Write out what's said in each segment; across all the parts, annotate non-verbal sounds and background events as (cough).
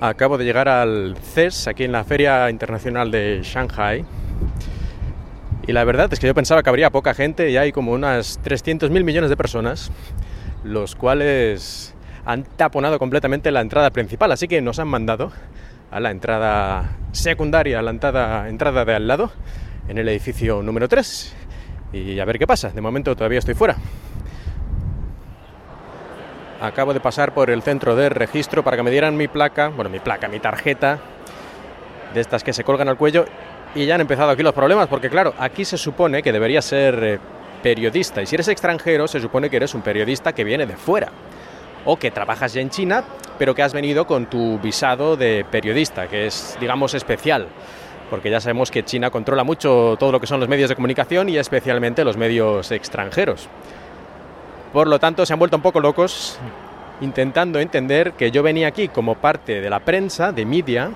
Acabo de llegar al CES, aquí en la Feria Internacional de Shanghai. Y la verdad es que yo pensaba que habría poca gente y hay como unas 300.000 millones de personas, los cuales han taponado completamente la entrada principal, así que nos han mandado a la entrada secundaria, a la entrada, entrada de al lado, en el edificio número 3. Y a ver qué pasa, de momento todavía estoy fuera. Acabo de pasar por el centro de registro para que me dieran mi placa, bueno, mi placa, mi tarjeta, de estas que se colgan al cuello, y ya han empezado aquí los problemas, porque claro, aquí se supone que debería ser eh, periodista, y si eres extranjero se supone que eres un periodista que viene de fuera, o que trabajas ya en China, pero que has venido con tu visado de periodista, que es, digamos, especial, porque ya sabemos que China controla mucho todo lo que son los medios de comunicación y especialmente los medios extranjeros. Por lo tanto, se han vuelto un poco locos intentando entender que yo venía aquí como parte de la prensa, de media,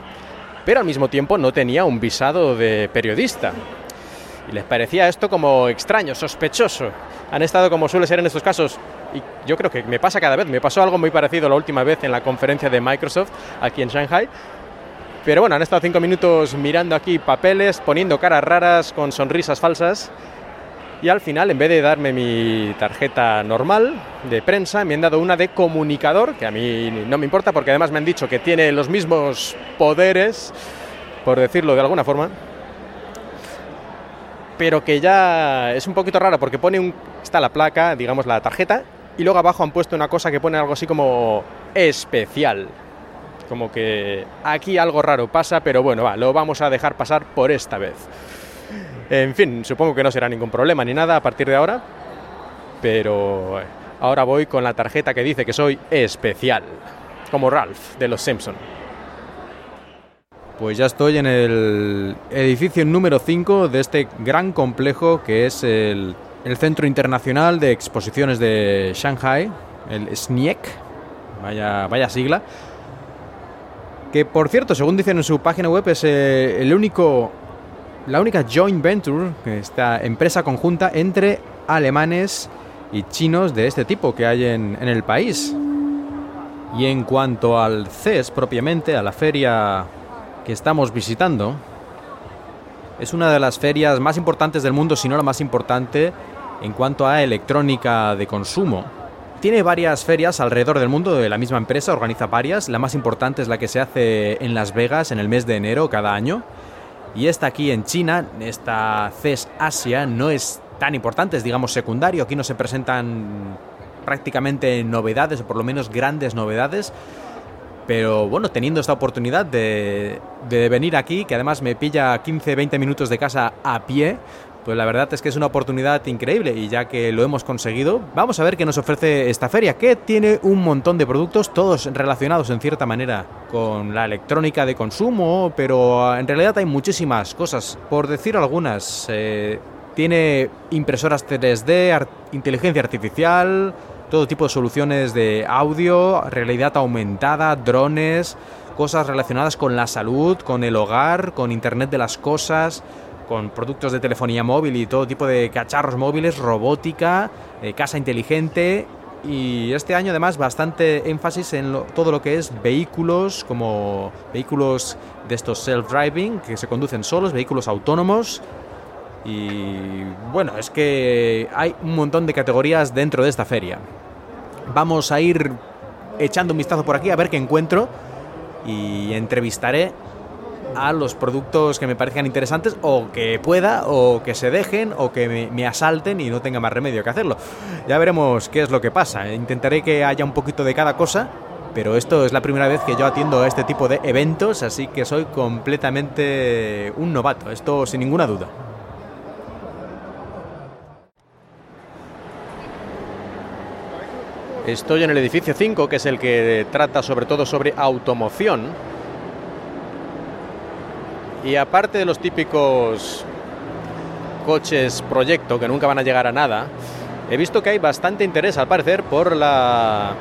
pero al mismo tiempo no tenía un visado de periodista. Y les parecía esto como extraño, sospechoso. Han estado como suele ser en estos casos, y yo creo que me pasa cada vez, me pasó algo muy parecido la última vez en la conferencia de Microsoft aquí en Shanghai. Pero bueno, han estado cinco minutos mirando aquí papeles, poniendo caras raras con sonrisas falsas y al final, en vez de darme mi tarjeta normal de prensa, me han dado una de comunicador, que a mí no me importa porque además me han dicho que tiene los mismos poderes, por decirlo de alguna forma, pero que ya es un poquito raro porque pone un, está la placa, digamos la tarjeta, y luego abajo han puesto una cosa que pone algo así como especial. Como que aquí algo raro pasa, pero bueno, va, lo vamos a dejar pasar por esta vez. En fin, supongo que no será ningún problema ni nada a partir de ahora, pero eh, ahora voy con la tarjeta que dice que soy especial, como Ralph de los Simpson. Pues ya estoy en el edificio número 5 de este gran complejo que es el, el Centro Internacional de Exposiciones de Shanghai, el SNIEC, vaya, vaya sigla, que por cierto, según dicen en su página web, es eh, el único la única joint venture, esta empresa conjunta entre alemanes y chinos de este tipo que hay en, en el país. Y en cuanto al CES propiamente, a la feria que estamos visitando, es una de las ferias más importantes del mundo, si no la más importante, en cuanto a electrónica de consumo. Tiene varias ferias alrededor del mundo de la misma empresa, organiza varias. La más importante es la que se hace en Las Vegas en el mes de enero cada año. Y esta aquí en China, esta CES Asia, no es tan importante, es digamos secundario. Aquí no se presentan prácticamente novedades, o por lo menos grandes novedades. Pero bueno, teniendo esta oportunidad de, de venir aquí, que además me pilla 15-20 minutos de casa a pie, pues la verdad es que es una oportunidad increíble y ya que lo hemos conseguido, vamos a ver qué nos ofrece esta feria, que tiene un montón de productos, todos relacionados en cierta manera con la electrónica de consumo, pero ah, en realidad hay muchísimas cosas. Por decir algunas, eh, tiene impresoras 3D, inteligencia artificial, todo tipo de soluciones de audio, realidad aumentada, drones, cosas relacionadas con la salud, con el hogar, con Internet de las Cosas con productos de telefonía móvil y todo tipo de cacharros móviles, robótica, eh, casa inteligente y este año además bastante énfasis en todo lo que es vehículos como vehículos de estos self-driving que se conducen solos, vehículos autónomos y bueno, es que hay un montón de categorías dentro de esta feria. Vamos a ir echando un vistazo por aquí a ver qué encuentro y entrevistaré a los productos que me parezcan interesantes o que pueda o que se dejen o que me, asalten y no tenga más remedio que hacerlo. Ya veremos qué es lo que pasa. Intentaré que haya un poquito de cada cosa, pero esto es la primera vez que yo atiendo a este tipo de eventos, así que soy completamente un novato, esto sin ninguna duda. Estoy en el edificio 5, que es el que trata sobre todo sobre automoción y aparte de los típicos coches proyecto que nunca van a llegar a nada, he visto que hay bastante interés al parecer por la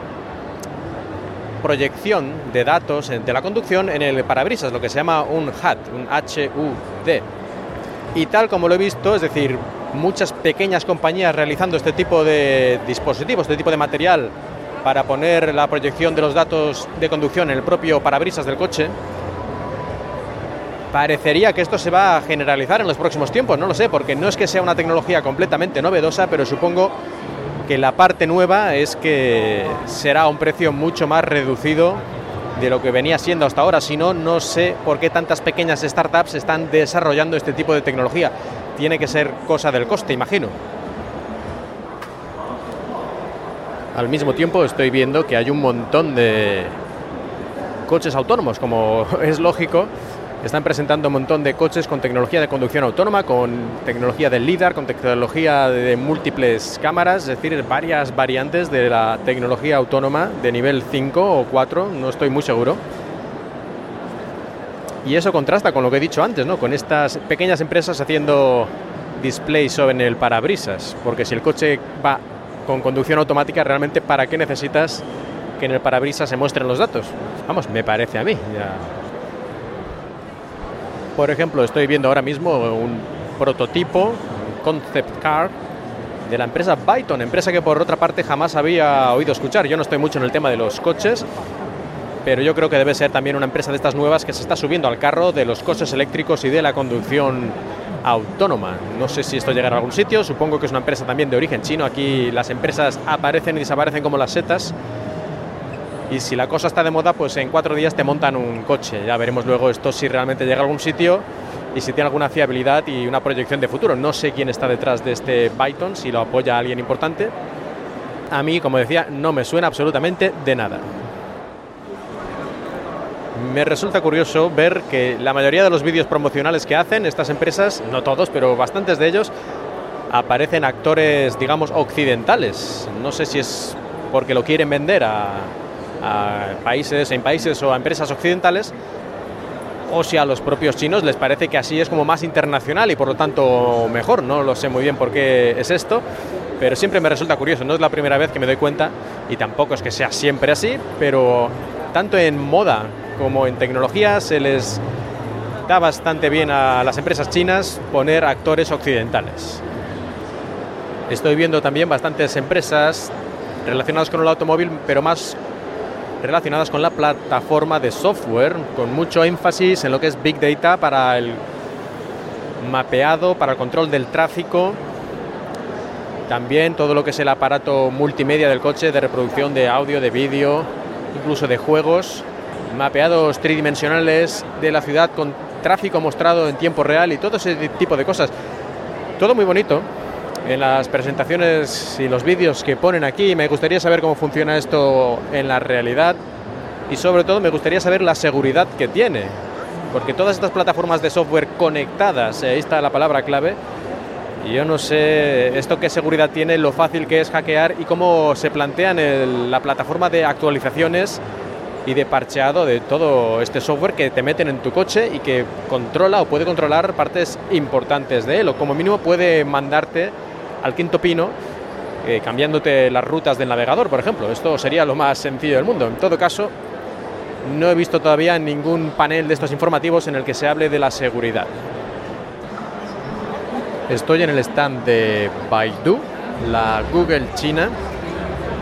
proyección de datos de la conducción en el parabrisas, lo que se llama un HUD, un HUD. Y tal como lo he visto, es decir, muchas pequeñas compañías realizando este tipo de dispositivos, este tipo de material para poner la proyección de los datos de conducción en el propio parabrisas del coche. Parecería que esto se va a generalizar en los próximos tiempos, no lo sé, porque no es que sea una tecnología completamente novedosa, pero supongo que la parte nueva es que será a un precio mucho más reducido de lo que venía siendo hasta ahora. Si no, no sé por qué tantas pequeñas startups están desarrollando este tipo de tecnología. Tiene que ser cosa del coste, imagino. Al mismo tiempo estoy viendo que hay un montón de coches autónomos, como (laughs) es lógico. Están presentando un montón de coches con tecnología de conducción autónoma, con tecnología del LIDAR, con tecnología de múltiples cámaras, es decir, varias variantes de la tecnología autónoma de nivel 5 o 4, no estoy muy seguro. Y eso contrasta con lo que he dicho antes, ¿no? Con estas pequeñas empresas haciendo displays sobre el parabrisas, porque si el coche va con conducción automática, realmente ¿para qué necesitas que en el parabrisas se muestren los datos? Vamos, me parece a mí. Por ejemplo, estoy viendo ahora mismo un prototipo, un concept car, de la empresa Byton, empresa que por otra parte jamás había oído escuchar. Yo no estoy mucho en el tema de los coches, pero yo creo que debe ser también una empresa de estas nuevas que se está subiendo al carro de los coches eléctricos y de la conducción autónoma. No sé si esto llegará a algún sitio, supongo que es una empresa también de origen chino. Aquí las empresas aparecen y desaparecen como las setas. Y si la cosa está de moda, pues en cuatro días te montan un coche. Ya veremos luego esto si realmente llega a algún sitio y si tiene alguna fiabilidad y una proyección de futuro. No sé quién está detrás de este Byton, si lo apoya alguien importante. A mí, como decía, no me suena absolutamente de nada me resulta curioso ver que la mayoría de los vídeos promocionales que hacen estas empresas, no todos, pero bastantes de ellos, aparecen actores, digamos, occidentales. No sé si es porque lo quieren vender a, países, en países o a empresas occidentales, o si a los propios chinos les parece que así es como más internacional y por lo tanto mejor. No lo sé muy bien por qué es esto, pero siempre me resulta curioso. No es la primera vez que me doy cuenta y tampoco es que sea siempre así, pero tanto en moda como en tecnología se les da bastante bien a las empresas chinas poner actores occidentales. Estoy viendo también bastantes empresas relacionadas con el automóvil, pero más relacionadas con la plataforma de software, con mucho énfasis en lo que es Big Data para el mapeado, para el control del tráfico, también todo lo que es el aparato multimedia del coche de reproducción de audio, de vídeo, incluso de juegos mapeados tridimensionales de la ciudad con tráfico mostrado en tiempo real y todo ese tipo de cosas. Todo muy bonito. En las presentaciones y los vídeos que ponen aquí, me gustaría saber cómo funciona esto en la realidad y sobre todo me gustaría saber la seguridad que tiene, porque todas estas plataformas de software conectadas, ahí está la palabra clave, y yo no sé esto qué seguridad tiene, lo fácil que es hackear y cómo se plantean la plataforma de actualizaciones y de parcheado de todo este software que te meten en tu coche y que controla o puede controlar partes importantes de él o como mínimo puede mandarte al quinto pino eh, cambiándote las rutas del navegador, por ejemplo. Esto sería lo más sencillo del mundo. En todo caso, no he visto todavía ningún panel de estos informativos en el que se hable de la seguridad. Estoy en el stand de Baidu, la Google China,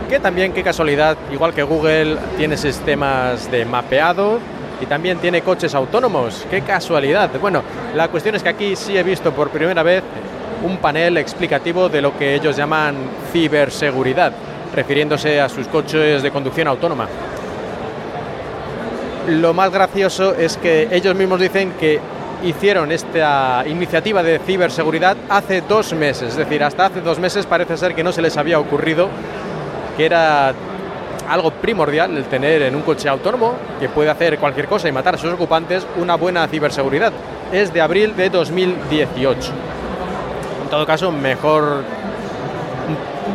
que también, qué casualidad, igual que Google, tiene sistemas de mapeado y también tiene coches autónomos. Qué casualidad. Bueno, la cuestión es que aquí sí he visto por primera vez un panel explicativo de lo que ellos llaman ciberseguridad, refiriéndose a sus coches de conducción autónoma. Lo más gracioso es que ellos mismos dicen que hicieron esta iniciativa de ciberseguridad hace dos meses, es decir, hasta hace dos meses parece ser que no se les había ocurrido que era algo primordial el tener en un coche autónomo que puede hacer cualquier cosa y matar a sus ocupantes una buena ciberseguridad. Es de abril de 2018. Todo caso, mejor...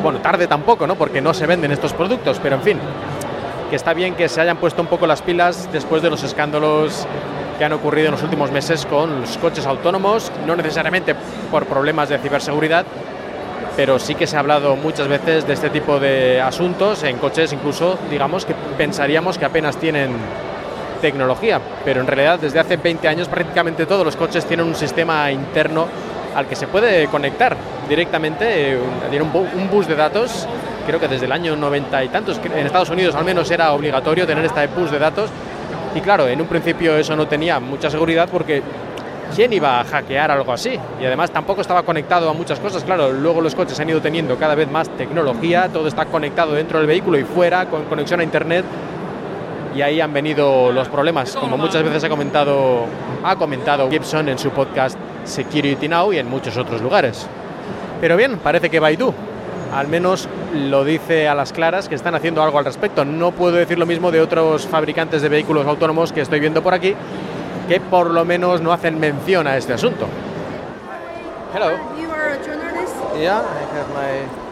Bueno, tarde tampoco, ¿no? Porque no se venden estos productos, pero en fin, que está bien que se hayan puesto un poco las pilas después de los escándalos que han ocurrido en los últimos meses con los coches autónomos, no necesariamente por problemas de ciberseguridad, pero sí que se ha hablado muchas veces de este tipo de asuntos en coches incluso, digamos, que pensaríamos que apenas tienen tecnología, pero en realidad desde hace 20 años prácticamente todos los coches tienen un sistema interno al que se puede conectar directamente, eh, tiene un, bus de datos creo que desde el año 90 y tantos, en Estados Unidos al menos era obligatorio tener esta push de datos. Y claro, en un principio eso no tenía mucha seguridad porque ¿quién iba a hackear algo así? Y además tampoco estaba conectado a muchas cosas. Claro, luego los coches han ido teniendo cada vez más tecnología, todo está conectado dentro del vehículo y fuera, con conexión a Internet. Y ahí han venido los problemas, como muchas veces ha comentado, ha comentado Gibson en su podcast Security Now y en muchos otros lugares. Pero bien, parece que Baidu, al menos lo dice a las claras que están haciendo algo al respecto. No puedo decir lo mismo de otros fabricantes de vehículos autónomos que estoy viendo por aquí, que por lo menos no hacen mención a este asunto. Hello. You are a journalist? Yeah, I have my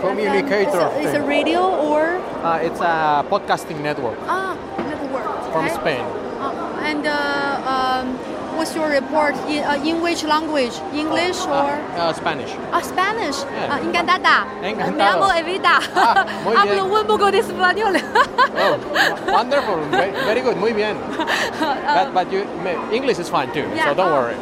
communicator. Is it, a radio or? Uh, it's a podcasting network. Ah, network. From Spain. Uh, and uh, um, what's your report? In, uh, in which language? English uh, or? Uh, Spanish. Ah, Spanish. Yeah. Uh, encantada. Encantado. Me llamo Evita. Ah. (laughs) Hablo un poco de español. oh, (laughs) wonderful. Very good. Muy bien. (laughs) but, but you, English is fine too, yeah. so don't worry.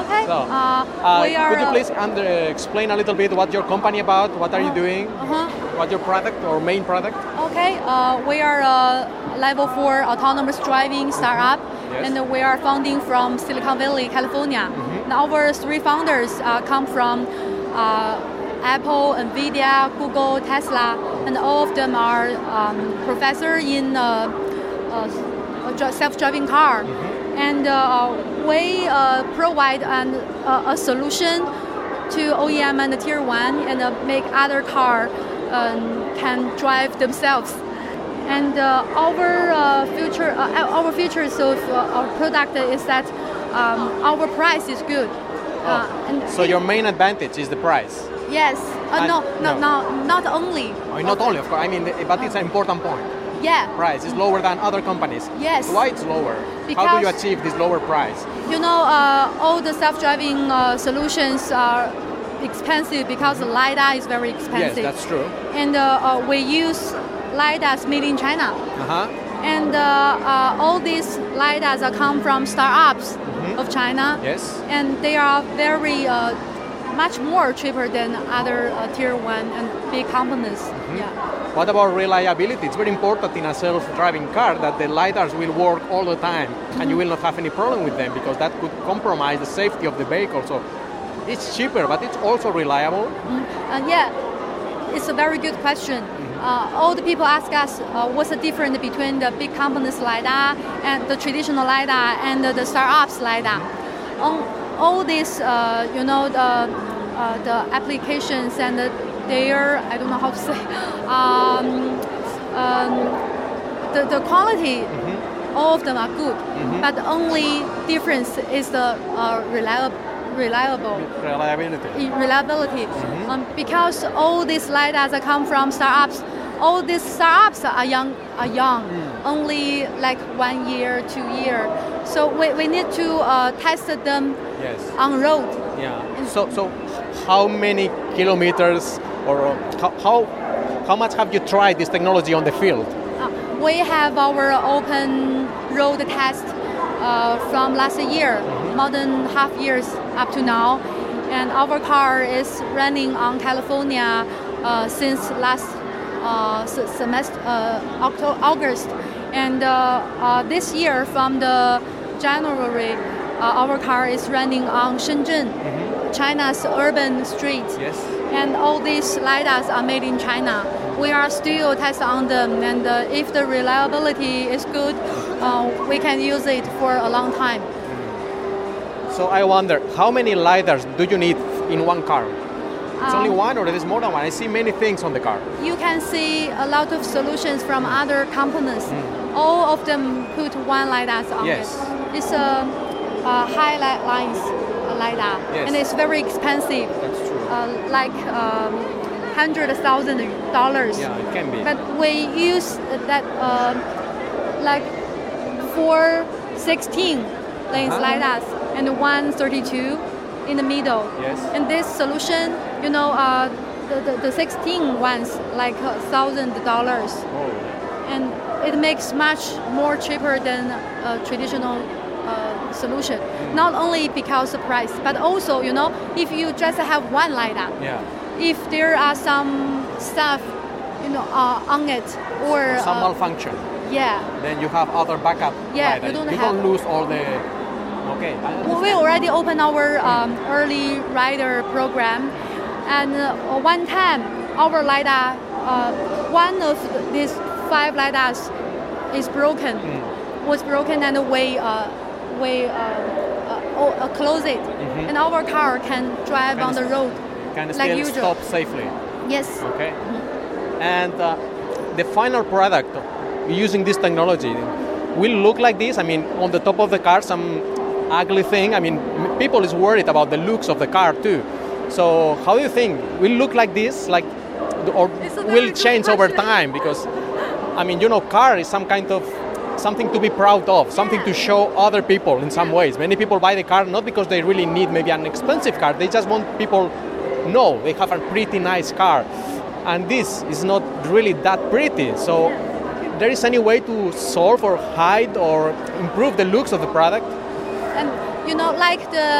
Uh, okay. So, uh, we are, could you please under, explain a little bit what your company about? What are you doing? Uh-huh. What your product or main product? Okay. Uh, we are a level four autonomous driving startup. Yes. and we are founding from Silicon Valley, California. Mm-hmm. Our three founders uh, come from uh, Apple, Nvidia, Google, Tesla, and all of them are um, professor in uh, uh self-driving car. Mm-hmm. And uh, we uh, provide an, a solution to OEM and tier one and make other car um, can drive themselves and uh, our uh, future, uh, our features of our product is that um, our price is good. Oh. so your main advantage is the price. Yes. no, no, no, no, not only. Oh, not only, of course. I mean, but it's an important point. Yeah. Price is lower than other companies. Yes. Why it's lower? Because How do you achieve this lower price? You know, uh, all the self-driving uh, solutions are expensive because the lidar is very expensive. Yes, that's true. And uh, we use LiDARs made in China. Uh-huh. And uh, uh, all these LiDARs come from startups mm-hmm. of China. Yes. And they are very uh, much more cheaper than other uh, tier one and big companies. Mm-hmm. Yeah. What about reliability? It's very important in a self-driving car that the lidars will work all the time, mm-hmm. and you will not have any problem with them because that could compromise the safety of the vehicle. So it's cheaper, but it's also reliable. Mm-hmm. yeah, it's a very good question. Uh, all the people ask us uh, what's the difference between the big companies LiDAR and the traditional LiDAR and the, the startups LiDAR. On all these, uh, you know, the, uh, the applications and the, their, I don't know how to say, (laughs) um, um, the, the quality, mm-hmm. all of them are good, mm-hmm. but the only difference is the uh, reliability reliable. Reliability. Reliability. Mm-hmm. Um, because all these lidars come from startups. All these startups are young, are young, mm. only like one year, two year. So we, we need to uh, test them yes. on road. Yeah. So so how many kilometers or how, how how much have you tried this technology on the field? Uh, we have our open road test uh, from last year, mm-hmm. more than half years up to now. And our car is running on California uh, since last uh, semester, uh, October, August. And uh, uh, this year, from the January, our car is running on Shenzhen, mm-hmm. China's urban street. Yes. And all these LiDARs are made in China. We are still testing on them, and if the reliability is good, we can use it for a long time. So I wonder, how many lidars do you need in one car? It's um, only one, or there's more than one. I see many things on the car. You can see a lot of solutions from other companies. Mm. All of them put one lidar on yes. it. It's a, a highlight lines lidar, yes. and it's very expensive. That's true. Uh, like um, hundred thousand dollars. Yeah, it can be. But we use that uh, like four sixteen lanes uh-huh. lidars and 132 in the middle. Yes. And this solution, you know, uh, the, the, the 16 ones like thousand dollars. Oh. And it makes much more cheaper than a traditional uh, solution. Mm. Not only because of price, but also, you know, if you just have one lidar. Yeah. If there are some stuff you know, uh, on it or Some uh, malfunction. yeah. Then you have other backup. Yeah, LiDAR. you don't you have- don't lose all the. Okay. Well, we already opened our um, early rider program, and uh, one time our lidar, uh, one of these five lidars, is broken. Was broken, and we uh, we uh, uh, oh, uh, close it, and our car can drive Can on the road Can like usual. stop safely. Yes. Okay. And uh, the final product using this technology will look like this. I mean, on the top of the car, some ugly thing. I mean, people is worried about the looks of the car too. So, how do you think will look like this, like, or will change over time? Because, I mean, you know, car is some kind of something to be proud of, something to show other people in some ways. Many people buy the car not because they really need maybe an expensive car. They just want people know they have a pretty nice car and this is not really that pretty so there is any way to solve or hide or improve the looks of the product And you know, like the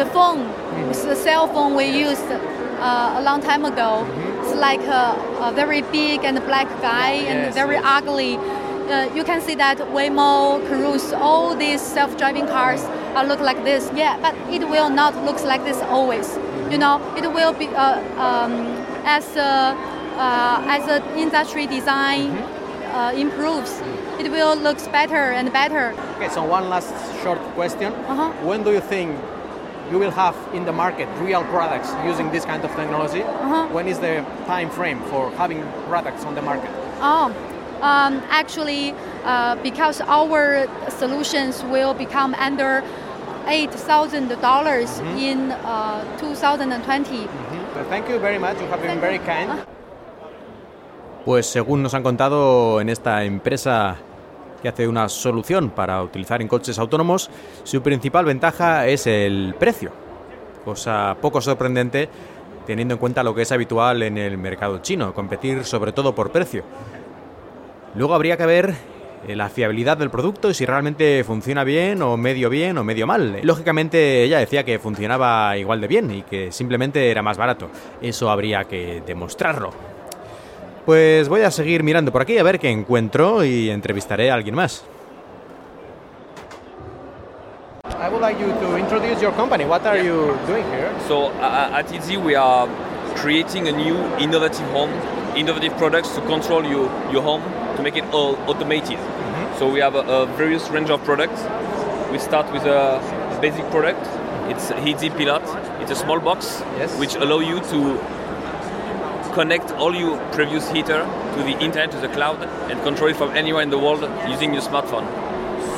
the phone, it's the cell phone we used uh, a long time ago. It's like a, a very big and black guy and Yes, very yes. ugly. Uh, you can see that Waymo, Cruise, all these self-driving cars uh, look like this. Yeah, but it will not look like this always. You know, it will be uh, um, as a, uh, as the industry design uh, improves, it will look better and better. okay so one last short question Uh-huh. when do you think you will have in the market real products using this kind of technology Uh-huh. when is the time frame for having products on the market Oh, um, actually, uh, because our solutions will become under eight thousand dollars in uh, 2020. Well, thank you very much. You have been very kind. Pues según nos han contado en esta empresa que hace una solución para utilizar en coches autónomos, su principal ventaja es el precio, cosa poco sorprendente teniendo en cuenta lo que es habitual en el mercado chino, competir sobre todo por precio. Luego habría que ver eh, la fiabilidad del producto y si realmente funciona bien o medio bien o medio mal. Lógicamente ella decía que funcionaba igual de bien y que simplemente era más barato. Eso habría que demostrarlo. Pues voy a seguir mirando por aquí a ver qué encuentro y entrevistaré a alguien más. I would like you to introduce your company. What are you doing here? So uh, at Easy, we are creating a new innovative home, innovative products to control your, your home, to make it all automated. Mm-hmm. So we have a, a various range of products. We start with a basic product. It's Easy Pilot. It's a small box Yes. which allow you to connect all your previous heater to the internet, to the cloud, and control it from anywhere in the world using your smartphone.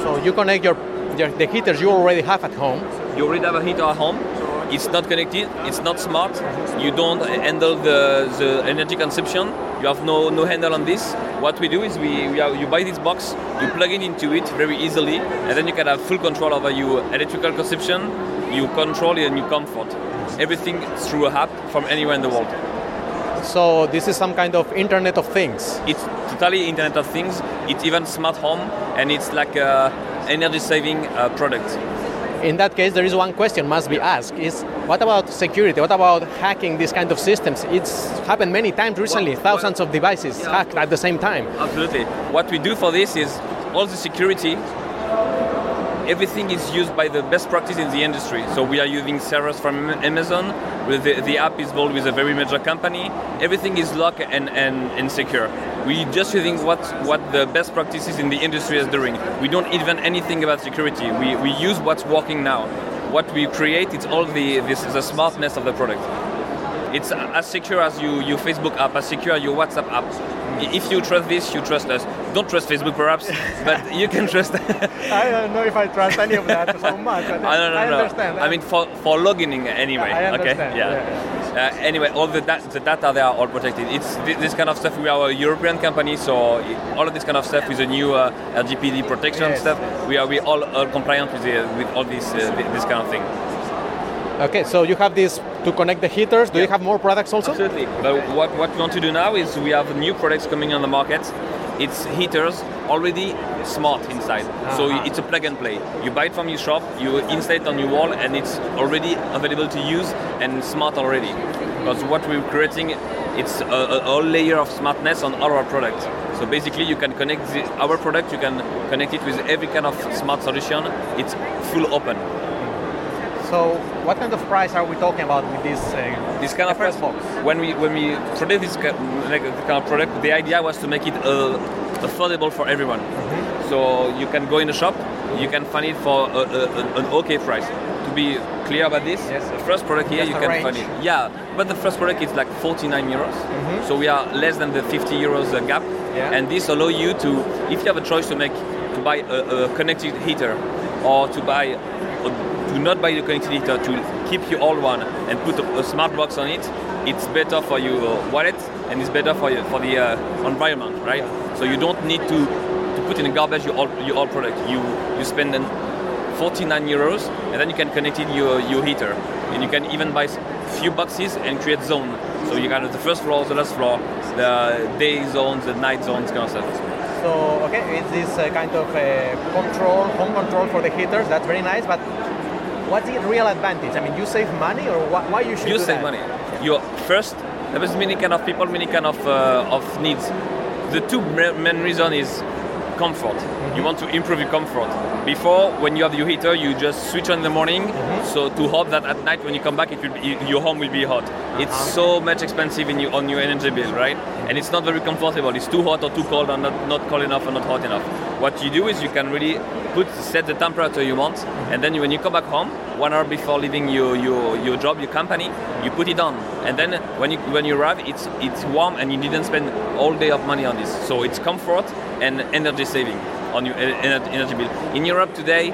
So you connect your, your the heaters you already have at home. You already have a heater at home. It's not connected. It's not smart. Mm-hmm. You don't handle the, the energy consumption. You have no, no handle on this. What we do is we, we are, you buy this box, you plug it into it very easily, and then you can have full control over your electrical consumption, you control and your comfort. Everything through a app from anywhere in the world. So this is some kind of Internet of Things. It's totally Internet of Things. It's even smart home, and it's like a energy saving uh, product. In that case, there is one question must be asked: Is what about security? What about hacking these kind of systems? It's happened many times recently. Well, thousands well, of devices yeah. hacked at the same time. Absolutely. What we do for this is all the security. Everything is used by the best practice in the industry. So we are using servers from Amazon. The, the app is built with a very major company. Everything is locked and, and, and secure. We just using what what the best practices in the industry is doing. We don't invent anything about security. We, we use what's working now. What we create, it's all the this the smartness of the product. It's as secure as you, your Facebook app, as secure as your WhatsApp app. I- If you trust this, you trust us. Don't trust Facebook, perhaps, (laughs) but you can trust. (laughs) I don't know if I trust any of that so much. I don't know. I mean, for for logging anyway. I okay. understand, Yeah. Uh, anyway, all the, da- the data they are all protected. It's thi- this kind of stuff. We are a European company, so i- all of this kind of stuff with the new uh, LGPD protection Yes. stuff. We are we all, all compliant with the, with all this uh, this kind of thing. Okay, so you have this to connect the heaters. Do you have more products also? Absolutely. But what, what we want to do now is we have new products coming on the market. It's heaters already smart inside. So Uh-huh. it's a plug and play. You buy it from your shop, you install it on your wall, and it's already available to use and smart already. because what we're creating it's a, a, whole layer of smartness on all our products. So basically, you can connect the, our product, you can connect it with every kind of smart solution. It's full open. So, what kind of price are we talking about with this? Uh, this kind of price box. When we when we produce this kind of product, the idea was to make it uh, affordable for everyone. Mm-hmm. So you can go in the shop, you can find it for a, a, an okay price. To be clear about this, yes. the first product here you can range. find it. Yeah, but the first product is like 49 euros. Mm-hmm. So we are less than the 50 euros uh, gap. Yeah. And this allow you to, if you have a choice to make, to buy a, a connected heater or to buy do not buy the connected heater to keep your old one and put a, a smart box on it. It's better for your wallet and it's better for you, for the uh, environment, right? So you don't need to, to put in the garbage your old, your old product. You you spend 49 euros and then you can connect it your your heater and you can even buy few boxes and create zone. So you got the first floor, the last floor, the day zones, the night zones, kind of stuff. So okay, it's this uh, kind of uh, control, home control for the heaters. That's very nice, but what's the real advantage? I mean, you save money, or wh- why you should you save that? money. You first there is many kind of people, many kind of uh, of needs. The two main reason is comfort. Mm-hmm. You want to improve your comfort. Before, when you have your heater, you just switch on in the morning. Mm-hmm. So to hope that at night when you come back, it will be, your home will be hot. Uh-huh. It's so much expensive in you, on your energy bill, right? And it's not very comfortable. It's too hot or too cold, or not, not cold enough or not hot enough. What you do is you can really put set the temperature you want, mm-hmm. and then when you come back home, one hour before leaving your, your, your job, your company, you put it on, and then when you when you arrive, it's it's warm, and you didn't spend all day of money on this. So it's comfort and energy saving on your energy bill. In Europe today,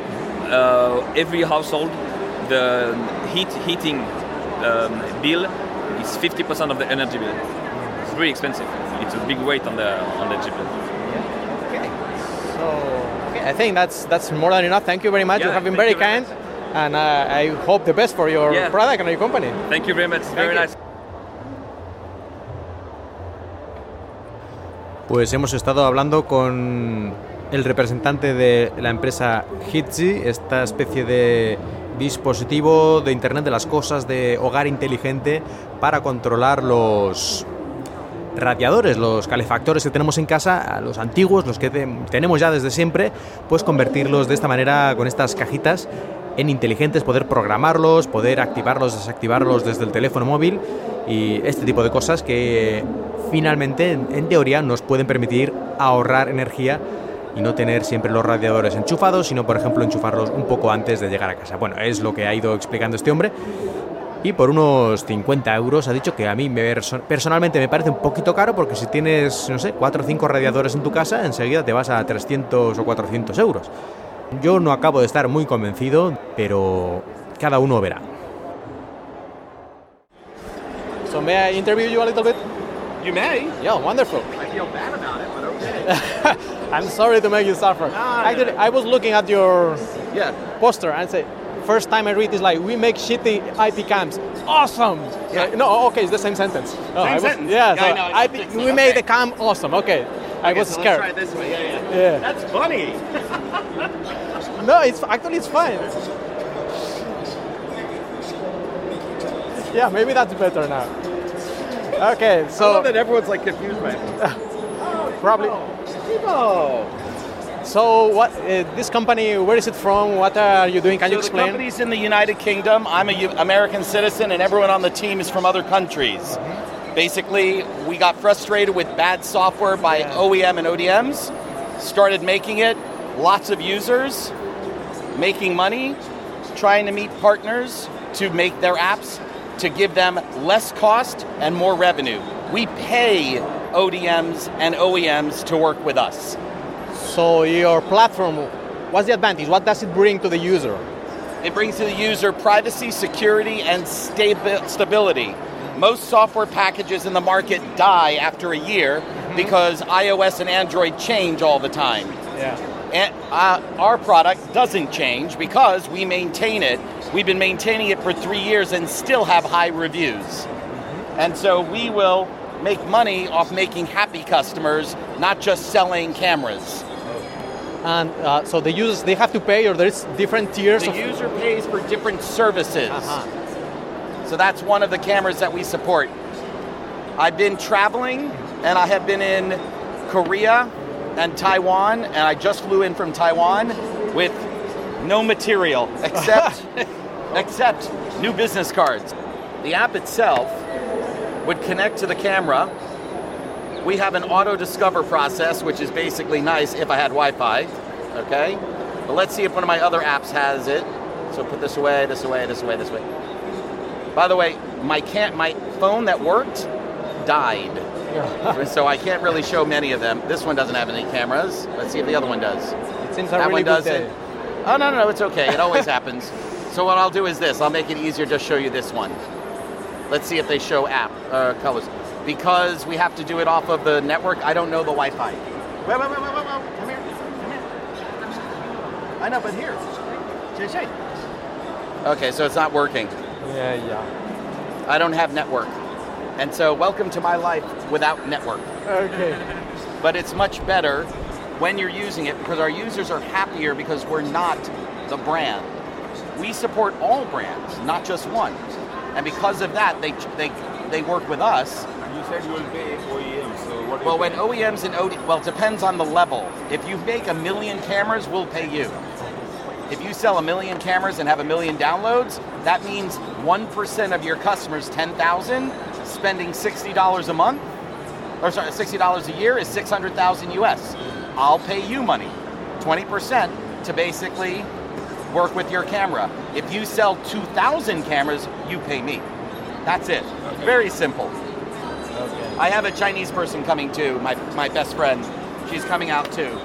uh, every household, the heat heating um, bill is 50% of the energy bill. It's very expensive. It's a big weight on the on the energy bill. Yeah. Okay. So okay, I think that's that's more than enough. Thank you very much. Yeah, you have been very kind, and uh, I hope the best for your yeah. product and your company. Thank you very much. Thank very you. nice. Pues hemos estado hablando con el representante de la empresa Hitzy, esta especie de dispositivo de Internet de las Cosas, de hogar inteligente para controlar los radiadores, los calefactores que tenemos en casa, los antiguos, los que tenemos ya desde siempre, pues convertirlos de esta manera con estas cajitas en inteligentes, poder programarlos, poder activarlos, desactivarlos desde el teléfono móvil y este tipo de cosas que finalmente, en teoría, nos pueden permitir ahorrar energía y no tener siempre los radiadores enchufados, sino por ejemplo enchufarlos un poco antes de llegar a casa. Bueno, es lo que ha ido explicando este hombre. Y por unos 50 euros ha dicho que a mí me, personalmente me parece un poquito caro porque si tienes, no sé, 4 o 5 radiadores en tu casa, enseguida te vas a 300 o 400 euros. Yo no acabo de estar muy convencido, pero cada uno verá. So may I interview you a little bit? You may. Yeah, wonderful. I feel bad about it. (laughs) I'm sorry to make you suffer. Actually. I was looking at your yeah. poster and say, first time I read is like, we make shitty IP cams. Awesome. Yeah. Like, no, okay, it's the same sentence. Oh, I was- sentence. Yeah, so I know, IP, it's- we okay. made the cam awesome. Okay. I Okay, was so scared. Let's try this way. Yeah, yeah. Yeah. That's funny. (laughs) No, it's actually it's fine. Yeah, maybe that's better now. Okay, I love so that everyone's like confused by it. (laughs) probably. So what? Uh, this company? Where is it from? What are you doing? Can you so the explain? company's in the United Kingdom. I'm a U- American citizen, and everyone on the team is from other countries. Basically, we got frustrated with bad software by OEM and ODMs, started making it, lots of users, making money, trying to meet partners to make their apps to give them less cost and more revenue. We pay ODMs and OEMs to work with us. So your platform, what's the advantage? What does it bring to the user? It brings to the user privacy, security, and stabi- stability. Most software packages in the market die after a year because iOS and Android change all the time. Yeah. And uh, our product doesn't change because we maintain it. We've been maintaining it for three years and still have high reviews. And so we will make money off making happy customers, not just selling cameras. And uh, so the users they have to pay, or there's different tiers The user pays for different services. Uh-huh. So that's one of the cameras that we support. I've been traveling and I have been in Korea and Taiwan, and I just flew in from Taiwan with no material (laughs) except except new business cards. The app itself would connect to the camera. We have an auto discover process, which is basically nice if I had Wi-Fi. Okay, but let's see if one of my other apps has it. So put this away, this away, this away, this way. By the way, my can't my phone that worked died. so I can't really show many of them. This one doesn't have any cameras. Let's see if the other one does. It seems that really one does it. Oh no, no, no, it's okay. It always (laughs) happens. So what I'll do is this. I'll make it easier to show you this one. Let's see if they show app uh, colors. Because we have to do it off of the network, I don't know the Wi-Fi. Wait, wait, wait, wait, wait, wait. Come here. Come here. I know, but here. Shay, Shay. Okay, so it's not working. Yeah, yeah. I don't have network. And so welcome to my life without network. Okay. But it's much better when you're using it because our users are happier because we're not the brand. We support all brands, not just one. And because of that, they, they, they work with us. You said you will pay OEM, so what? Well, when OEMs and OD, well, it depends on the level. If you make a million cameras, we'll pay you. If you sell a million cameras and have a million downloads, that means 1% of your customers, 10,000, spending $60 a month, or sorry, $60 a year is 600,000 US. I'll pay you money, 20% to basically work with your camera. If you sell 2,000 cameras, you pay me. That's it. Very simple. I have a Chinese person coming too, my, my best friend. She's coming out too.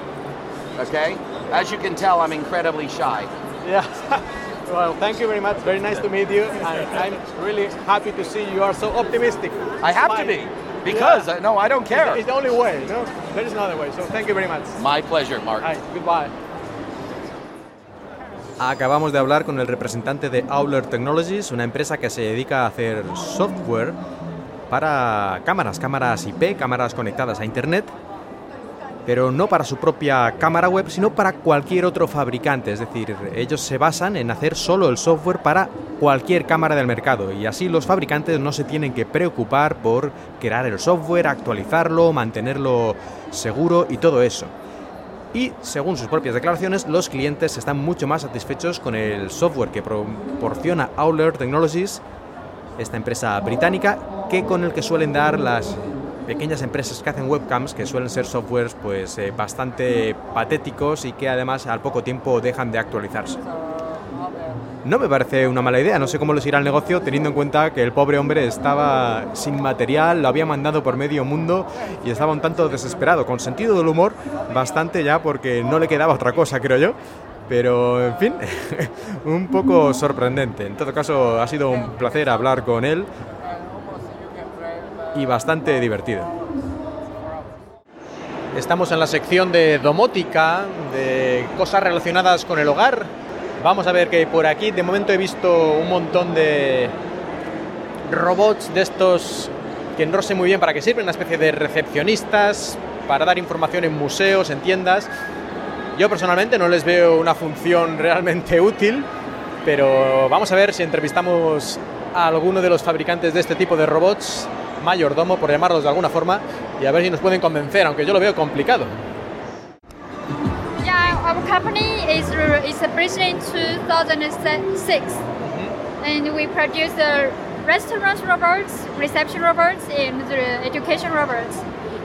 Okay? As you can tell, I'm incredibly shy. Yeah. (laughs) well, thank you very much. Very nice to meet you. And I'm really happy to see you are so optimistic. I have to be, because Yeah. uh, no, I don't care. It's the only way, no? There is no other way. So thank you very much. My pleasure, Mark. Hi, goodbye. Acabamos de hablar con el representante de Auler Technologies, una empresa que se dedica a hacer software para cámaras, cámaras IP, cámaras conectadas a Internet, pero no para su propia cámara web, sino para cualquier otro fabricante. Es decir, ellos se basan en hacer solo el software para cualquier cámara del mercado y así los fabricantes no se tienen que preocupar por crear el software, actualizarlo, mantenerlo seguro y todo eso. Y según sus propias declaraciones, los clientes están mucho más satisfechos con el software que proporciona Auler Technologies, esta empresa británica, que con el que suelen dar las pequeñas empresas que hacen webcams, que suelen ser softwares pues eh, bastante patéticos y que además al poco tiempo dejan de actualizarse. No me parece una mala idea, no sé cómo les irá el negocio teniendo en cuenta que el pobre hombre estaba sin material, lo había mandado por medio mundo y estaba un tanto desesperado, con sentido del humor bastante ya porque no le quedaba otra cosa, creo yo. Pero, en fin, (laughs) un poco sorprendente. En todo caso, ha sido un placer hablar con él y bastante divertido. Estamos en la sección de domótica, de cosas relacionadas con el hogar. Vamos a ver que por aquí de momento he visto un montón de robots de estos que no sé muy bien para qué sirven, una especie de recepcionistas para dar información en museos, en tiendas. Yo personalmente no les veo una función (laughs) realmente útil, pero vamos a ver si entrevistamos a alguno de los fabricantes de este tipo de robots, mayordomo por llamarlos de alguna forma, y a ver si nos pueden convencer, aunque yo lo veo complicado. Company is is established in 2006, and we produce the restaurant robots, reception robots, and the education robots.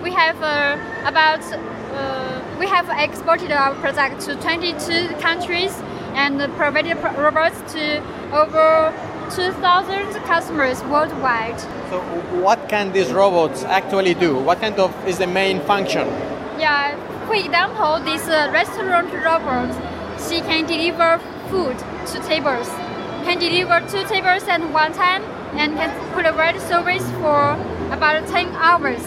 We have uh, about uh, we have exported our product to 22 countries and provided robots to over 2,000 customers worldwide. So, what can these robots actually do? What kind of is the main function? Yeah, for example, this uh, restaurant robot, she can deliver food to tables, can deliver two tables at one time, and can provide service for about 10 hours.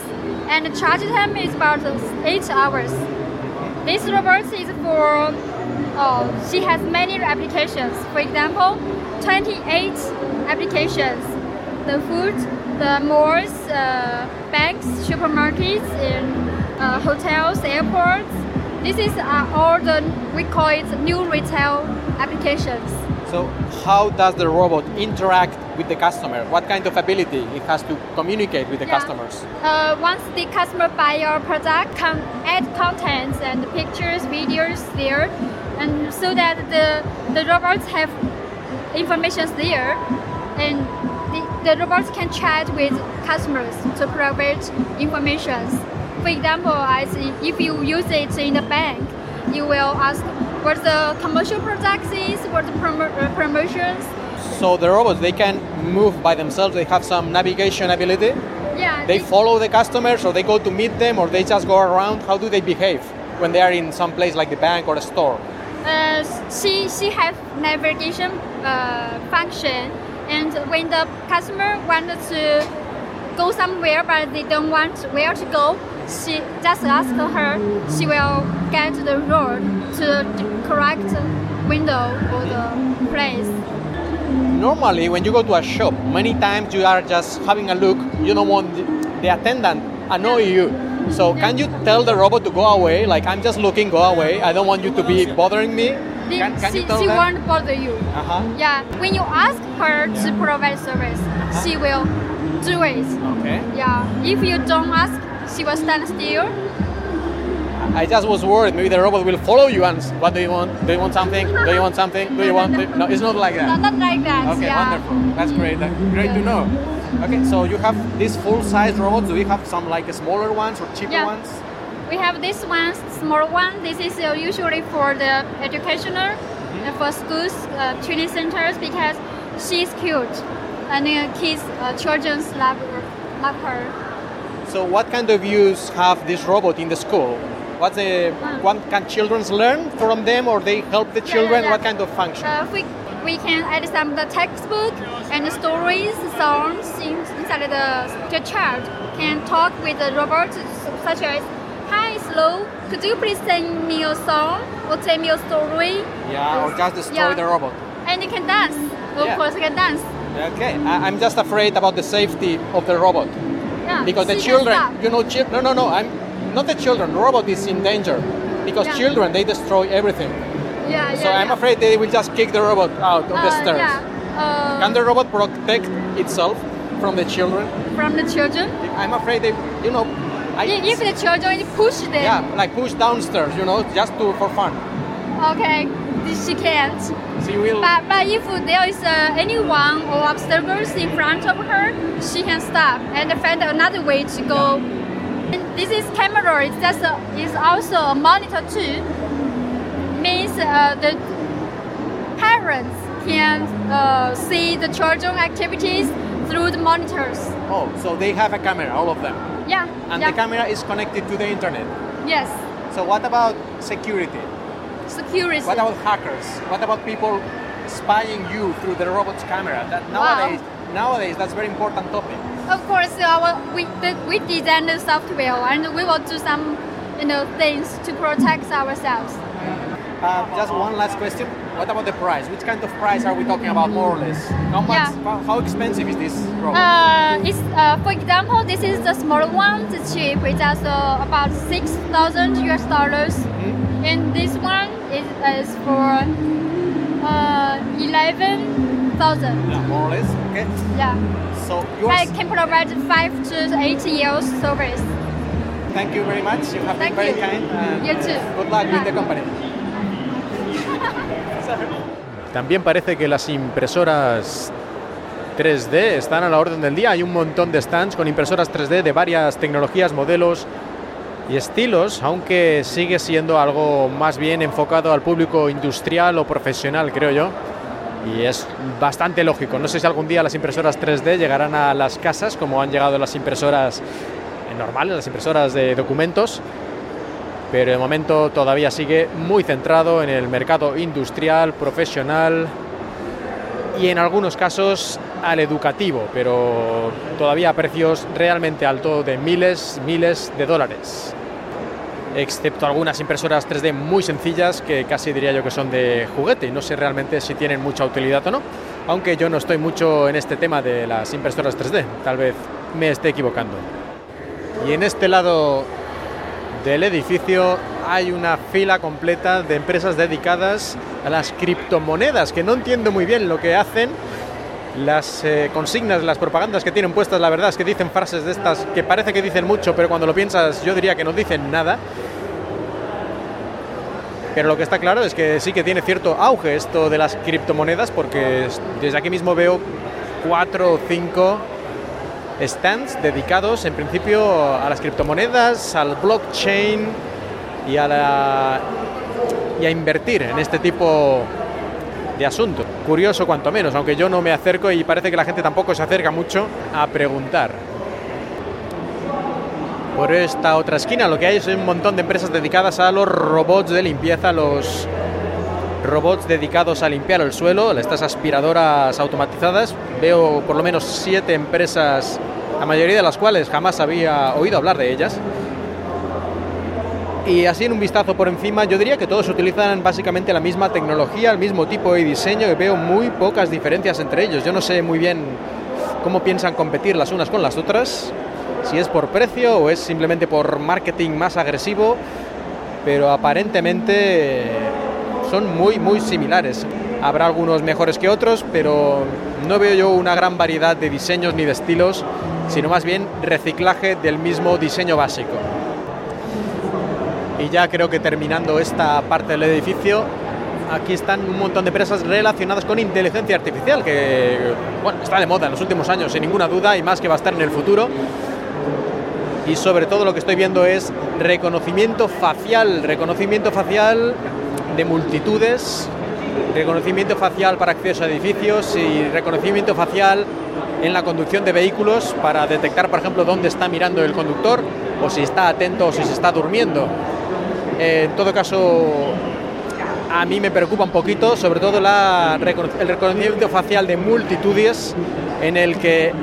And the charge time is about 8 hours. This robot is for, uh, she has many applications. For example, 28 applications. The food, the malls, uh, banks, supermarkets, and uh, hotels, airports. This is uh, all the we call it new retail applications. So, how does the robot interact with the customer? What kind of ability it has to communicate with the Yeah. customers? Uh, once the customer buy your product, can add contents and pictures, videos there, and so that the the robots have information there, and the, robots can chat with customers to provide information. For example, as if you use it in the bank, you will ask what the commercial products is, what the promo- uh, promotions. So the robots they can move by themselves. They have some navigation ability. Yeah, They follow the customers, or they go to meet them, or they just go around. How do they behave when they are in some place like the bank or a store? Uh, she she have navigation uh, function, and when the customer wants to go somewhere but they don't want where to go, she just ask her. She will get the road to the correct window or the place. Normally, when you go to a shop, many times you are just having a look. You don't want the, attendant annoy you. So can you tell the robot to go away? Like I'm just looking, go away. I don't want you to be bothering me. The- Can, can she she them? won't bother you. Uh-huh. Yeah, when you ask her to provide service, she will do it. Okay. Yeah, if you don't ask, she will stand still. I just was worried. Maybe the robot will follow you and what do you want? Do you want something? Do you want something? Do you want? No, it's not like No, that. not like that. Okay, yeah. wonderful. That's great. That's great to know. Okay, so you have these full-size robots. Do we have some like smaller ones or cheaper Yeah. ones? We have this one, small one. This is uh, usually for the educational, Mm-hmm. uh, for schools, uh, training centers because she's cute, and uh, kids, uh, children love her. Love her. So what kind of use have this robot in the school? What's the what can children learn from them or they help the Yeah, yeah, children? yeah. What kind of function? Uh, we, we can add some the textbook and the stories, songs in, inside the, the child can talk with the robot such as Hi Slow, could you please sing me a song or tell me a story? yeah, or just destroy Yeah. the robot. And you can dance. Of Yeah. course, you can dance. Okay, I, I'm just afraid about the safety of the robot Yeah. because the children, you know, chi- no, no, no, I'm not the children. The robot is in danger because Yeah. children they destroy everything. Yeah, yeah. so I'm yeah. afraid they will just kick the robot out of the Uh, stairs. Yeah. Uh, Can the robot protect itself from the children? from the children. I'm afraid they, you know, I, the children push them, yeah, like push downstairs, you know, just to for fun. okay, she can't. She will. But, but if there is uh, anyone or obstacles in front of her, she can stop and find another way to go. And this is camera. It's just a, it's also a monitor too. Means uh, the parents can uh, see the children activities through the monitors. Oh, so they have a camera, all of them, Yeah. and yeah. the camera is connected to the internet. Yes. So what about security? Security. What about hackers? What about people spying you through the robot's camera? That nowadays, nowadays that's very important topic. Of course, uh, our we the, we design the software and we will do some you know things to protect ourselves. Uh, just one last question. What about the price? Which kind of price are we talking about, more or less? How much? Yeah. How, how expensive is this robot? Uh, it's uh, for example, this is the small one, the cheap. It's also about six thousand US dollars, Hmm? and this one is, is for uh, eleven thousand. yeah, more or less. Okay. Yeah, So yours. I can provide five to eight years service. Thank you very much. You have Thank been very you. kind. You too. Good luck with the company. También parece que las impresoras 3D están a la orden del día. Hay un montón de stands con impresoras 3D de varias tecnologías, modelos y estilos, aunque sigue siendo algo más bien enfocado al público industrial o profesional, creo yo. Y es bastante lógico. No sé si algún día las impresoras 3D llegarán a las casas como han llegado las impresoras normales, las impresoras de documentos, pero de momento todavía sigue muy centrado en el mercado industrial, profesional y en algunos casos al educativo, pero todavía a precios realmente altos de miles, miles de dólares. Excepto algunas impresoras 3D muy sencillas que casi diría yo que son de juguete y no sé realmente si tienen mucha utilidad o no, aunque yo no estoy mucho en este tema de las impresoras 3D, tal vez me esté equivocando. Y en este lado del edificio hay una fila completa de empresas dedicadas a las criptomonedas, que no entiendo muy bien lo que hacen. Las eh, consignas, las propagandas que tienen puestas, la verdad es que dicen frases de estas que parece que dicen mucho, pero cuando lo piensas yo diría que no dicen nada. Pero lo que está claro es que sí que tiene cierto auge esto de las criptomonedas, porque desde aquí mismo veo cuatro o cinco stands dedicados en principio a las criptomonedas, al blockchain y a, la, y a invertir en este tipo de asuntos. Curioso cuanto menos, aunque yo no me acerco y parece que la gente tampoco se acerca mucho a preguntar. Por esta otra esquina lo que hay es un montón de empresas dedicadas a los robots de limpieza, los robots dedicados a limpiar el suelo, estas aspiradoras automatizadas. Veo por lo menos siete empresas, la mayoría de las cuales jamás había oído hablar de ellas. Y así en un vistazo por encima, yo diría que todos utilizan básicamente la misma tecnología, el mismo tipo de diseño y veo muy pocas diferencias entre ellos. Yo no sé muy bien cómo piensan competir las unas con las otras si es por precio o es simplemente por marketing más agresivo, pero aparentemente son muy, muy similares. Habrá algunos mejores que otros, pero no veo yo una gran variedad de diseños ni de estilos, sino más bien reciclaje del mismo diseño básico. Y ya creo que terminando esta parte del edificio, aquí están un montón de empresas relacionadas con inteligencia artificial, que bueno, está de moda en los últimos años, sin ninguna duda, y más que va a estar en el futuro y sobre todo lo que estoy viendo es reconocimiento facial, reconocimiento facial de multitudes, reconocimiento facial para acceso a edificios y reconocimiento facial en la conducción de vehículos para detectar, por ejemplo, dónde está mirando el conductor o si está atento o si se está durmiendo. Eh, en todo caso, a mí me preocupa un poquito, sobre todo la, el reconocimiento facial de multitudes en el que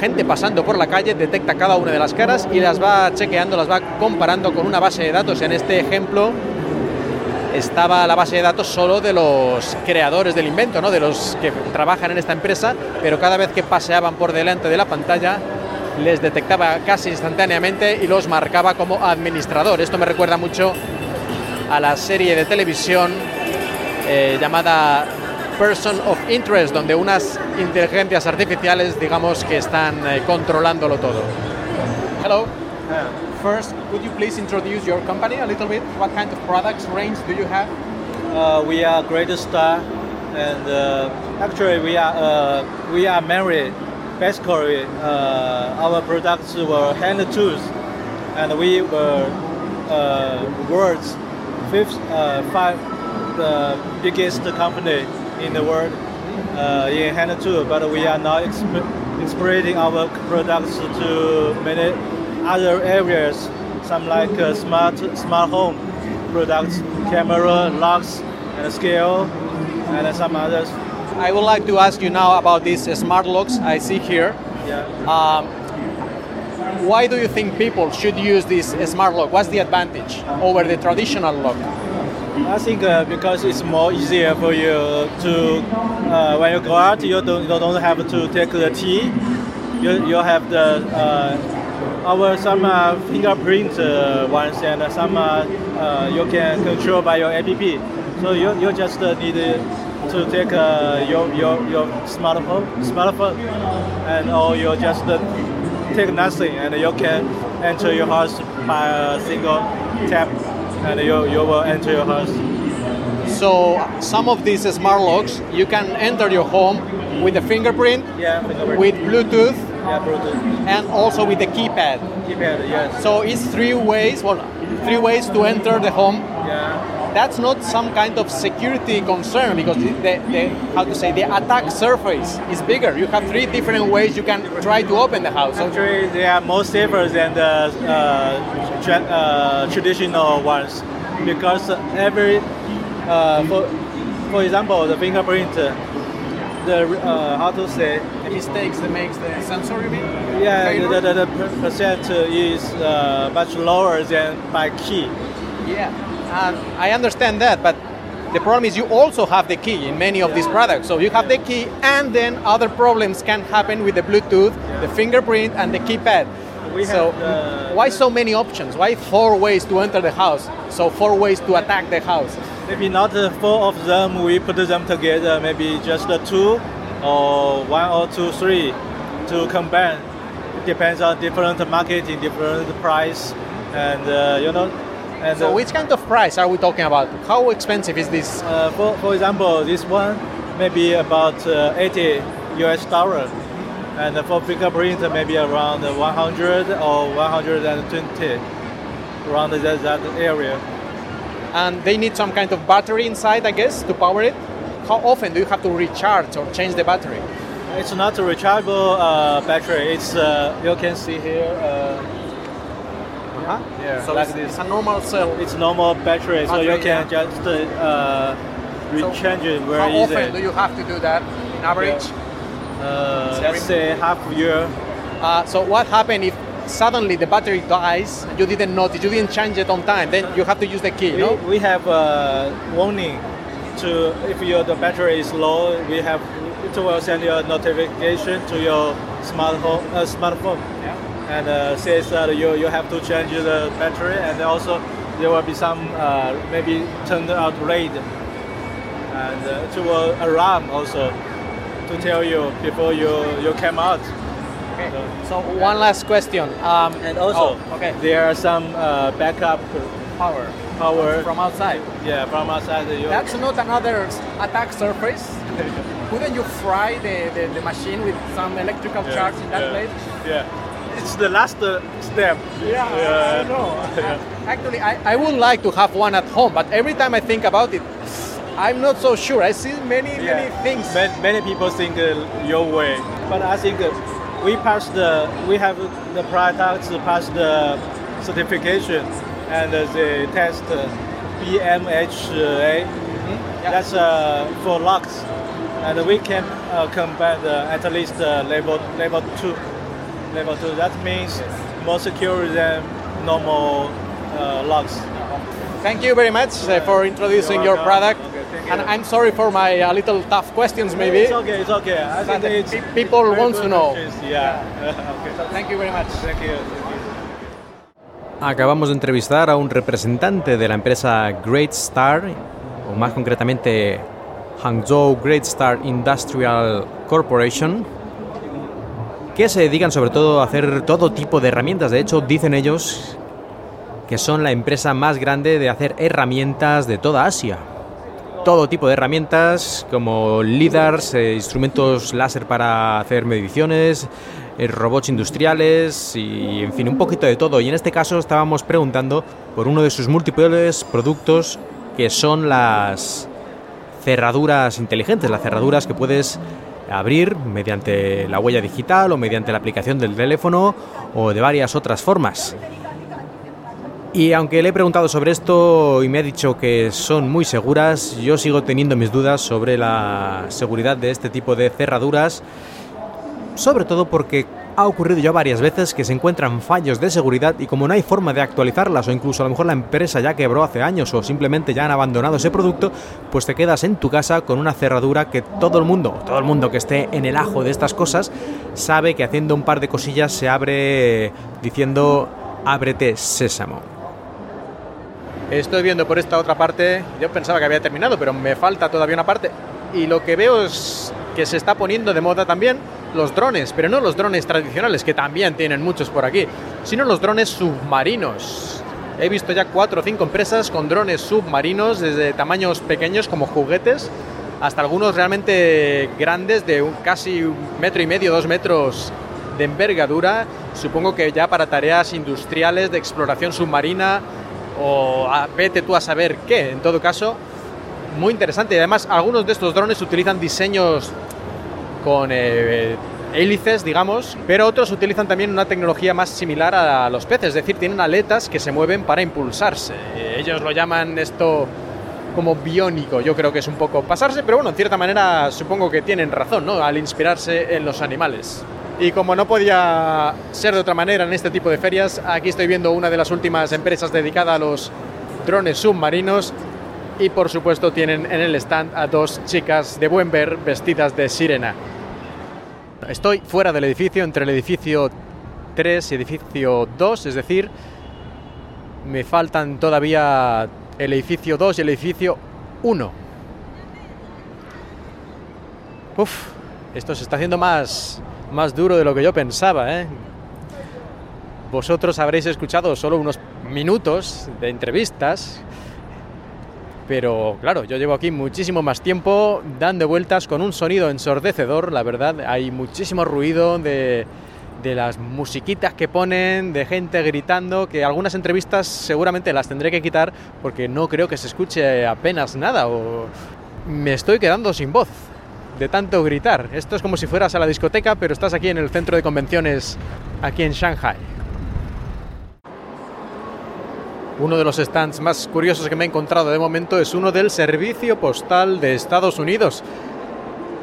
gente pasando por la calle detecta cada una de las caras y las va chequeando, las va comparando con una base de datos. En este ejemplo estaba la base de datos solo de los creadores del invento, ¿no? de los que trabajan en esta empresa, pero cada vez que paseaban por delante de la pantalla les detectaba casi instantáneamente y los marcaba como administrador. Esto me recuerda mucho a la serie de televisión eh, llamada person of interest, donde unas inteligencias artificiales, digamos, que están eh, controlándolo todo. Hello. Uh, first, could you please introduce your company a little bit? What kind of products range do you have? Uh, we are Great Star, and uh, actually we are uh, we are married. Basically, uh, our products were hand tools, and we were uh, world's fifth, five, the biggest company in the world uh, in hand tool, but we are now exp- our products to many other areas, some like uh, smart smart home products, camera, locks, and scale, and some others. I would like to ask you now about these smart locks I see here. Yeah. Um, why do you think people should use this smart lock? What's the advantage over the traditional lock? I think uh, because it's more easier for you to uh, when you go out, you don't you don't have to take the key. You, you have the uh, our some uh, fingerprint uh, ones and some uh, you can control by your app. So you, you just need to take your, your your smartphone smartphone and or you just take nothing and you can enter your house by a single tap and you, you will enter your house. So some of these smart locks, you can enter your home with a fingerprint, yeah, fingerprint. with Bluetooth, yeah, Bluetooth, and also with the keypad. Keypad, yes. So it's three ways, well, three ways to enter the home. Yeah. That's not some kind of security concern because the, the, how to say the attack surface is bigger. You have three different ways you can try to open the house. Actually, they are more safer than the uh, tra uh, traditional ones because every, uh, for, for example, the fingerprint, the uh, how to say mistakes that makes the sensor. You mean? Yeah, the, the, the, percent is uh, much lower than by key. Yeah, and I understand that, but the problem is you also have the key in many of these products. So you have the key, and then other problems can happen with the Bluetooth, the fingerprint, and the keypad. we So, have uh, why so many options? Why four ways to enter the house? So four ways to attack the house. Maybe not four of them. We put them together. Maybe just two, or one or two, three, to combine. It depends on different marketing, different price, and uh, you know. And So uh, which kind of price are we talking about? How expensive is this? Uh, for, for example, this one maybe about uh, 80 US dollar, and for bigger fingerprint maybe around 100 or 120, around that, that area. And they need some kind of battery inside, I guess, to power it. How often do you have to recharge or change the battery? It's not a rechargeable uh, battery. It's uh, you can see here. Uh, Uh-huh. yeah, So like it's, this. it's a normal cell. It's normal battery, so you can yeah. just uh, rechange it very How easy. often do you have to do that in average? uh, let's say half a year. Uh, so what happened if suddenly the battery dies and you didn't notice, you didn't change it on time, then you have to use the key, We, no? we have a warning to if your the battery is low. We have it will send you a notification to your smartphone. Uh, smartphone. And uh, says that you you have to change the battery, and also there will be some uh, maybe turned out red, and uh, it will alarm also to tell you before you you came out. Okay. So- So one last question. Um, and also oh, okay. there are some uh, backup power power from outside. yeah from outside. You, That's not another attack surface. (laughs) Couldn't you fry the, the, the machine with some electrical Yeah, charge in that yeah, place? Yeah, it's the last uh, step. Yeah, I know. (laughs) Yeah. Actually, I, I would like to have one at home, but every time I think about it, I'm not so sure. I see many, many things. Many, many people think uh, your way, but I think uh, we passed the we have the products pass the certification and the test uh, BMHA. Yeah. That's uh, for locks, and we can uh, combine the, at least uh, level level two. Level two. That means more secure than normal uh, locks. Thank you very much uh, for introducing your product. And I'm sorry for my uh, little tough questions, maybe. It's okay. It's okay. I think But it's pe- people want to know. questions, Yeah. (laughs) okay. Thank you very much. Thank you. Thank you. Acabamos de entrevistar a un representante de la empresa Great Star, o más concretamente Hangzhou Great Star Industrial Corporation, que se dedican sobre todo a hacer todo tipo de herramientas. De hecho, dicen ellos que son la empresa más grande de hacer herramientas de toda Asia. Todo tipo de herramientas como LIDARs, eh, instrumentos láser para hacer mediciones, eh, robots industriales y en fin, un poquito de todo. Y en este caso estábamos preguntando por uno de sus múltiples productos que son las cerraduras inteligentes, las cerraduras que puedes abrir mediante la huella digital o mediante la aplicación del teléfono o de varias otras formas. Y aunque le he preguntado sobre esto y me ha dicho que son muy seguras, yo sigo teniendo mis dudas sobre la seguridad de este tipo de cerraduras, sobre todo porque ha ocurrido ya varias veces que se encuentran fallos de seguridad y como no hay forma de actualizarlas o incluso a lo mejor la empresa ya quebró hace años o simplemente ya han abandonado ese producto, pues te quedas en tu casa con una cerradura que todo el mundo, todo el mundo que esté en el ajo de estas cosas, sabe que haciendo un par de cosillas se abre diciendo ábrete sésamo. Estoy viendo por esta otra parte, yo pensaba que había terminado, pero me falta todavía una parte. Y lo que veo es que se está poniendo de moda también los drones, pero no los drones tradicionales, que también tienen muchos por aquí, sino los drones submarinos. He visto ya cuatro o cinco empresas con drones submarinos, desde tamaños pequeños como juguetes, hasta algunos realmente grandes de un, casi un metro y medio, dos metros de envergadura, supongo que ya para tareas industriales de exploración submarina o a- vete tú a saber qué, en todo caso, muy interesante. Y además, algunos de estos drones utilizan diseños con eh, hélices, digamos, pero otros utilizan también una tecnología más similar a los peces, es decir, tienen aletas que se mueven para impulsarse. Eh, Ellos lo llaman esto como biónico, yo creo que es un poco pasarse, pero bueno, en cierta manera supongo que tienen razón, ¿no? Al inspirarse en los animales. Y como no podía ser de otra manera en este tipo de ferias, aquí estoy viendo una de las últimas empresas dedicada a los drones submarinos y por supuesto tienen en el stand a dos chicas de buen ver vestidas de sirena. Estoy fuera del edificio, entre el edificio 3 y edificio 2, es decir, me faltan todavía el edificio 2 y el edificio 1. Uf, esto se está haciendo más, más duro de lo que yo pensaba, ¿eh? Vosotros habréis escuchado solo unos minutos de entrevistas, pero claro, yo llevo aquí muchísimo más tiempo dando vueltas con un sonido ensordecedor, la verdad, hay muchísimo ruido de, de las musiquitas que ponen, de gente gritando, que algunas entrevistas seguramente las tendré que quitar porque no creo que se escuche apenas nada o me estoy quedando sin voz de tanto gritar. Esto es como si fueras a la discoteca, pero estás aquí en el centro de convenciones, aquí en Shanghai. Uno de los stands más curiosos que me he encontrado de momento es uno del Servicio Postal de Estados Unidos.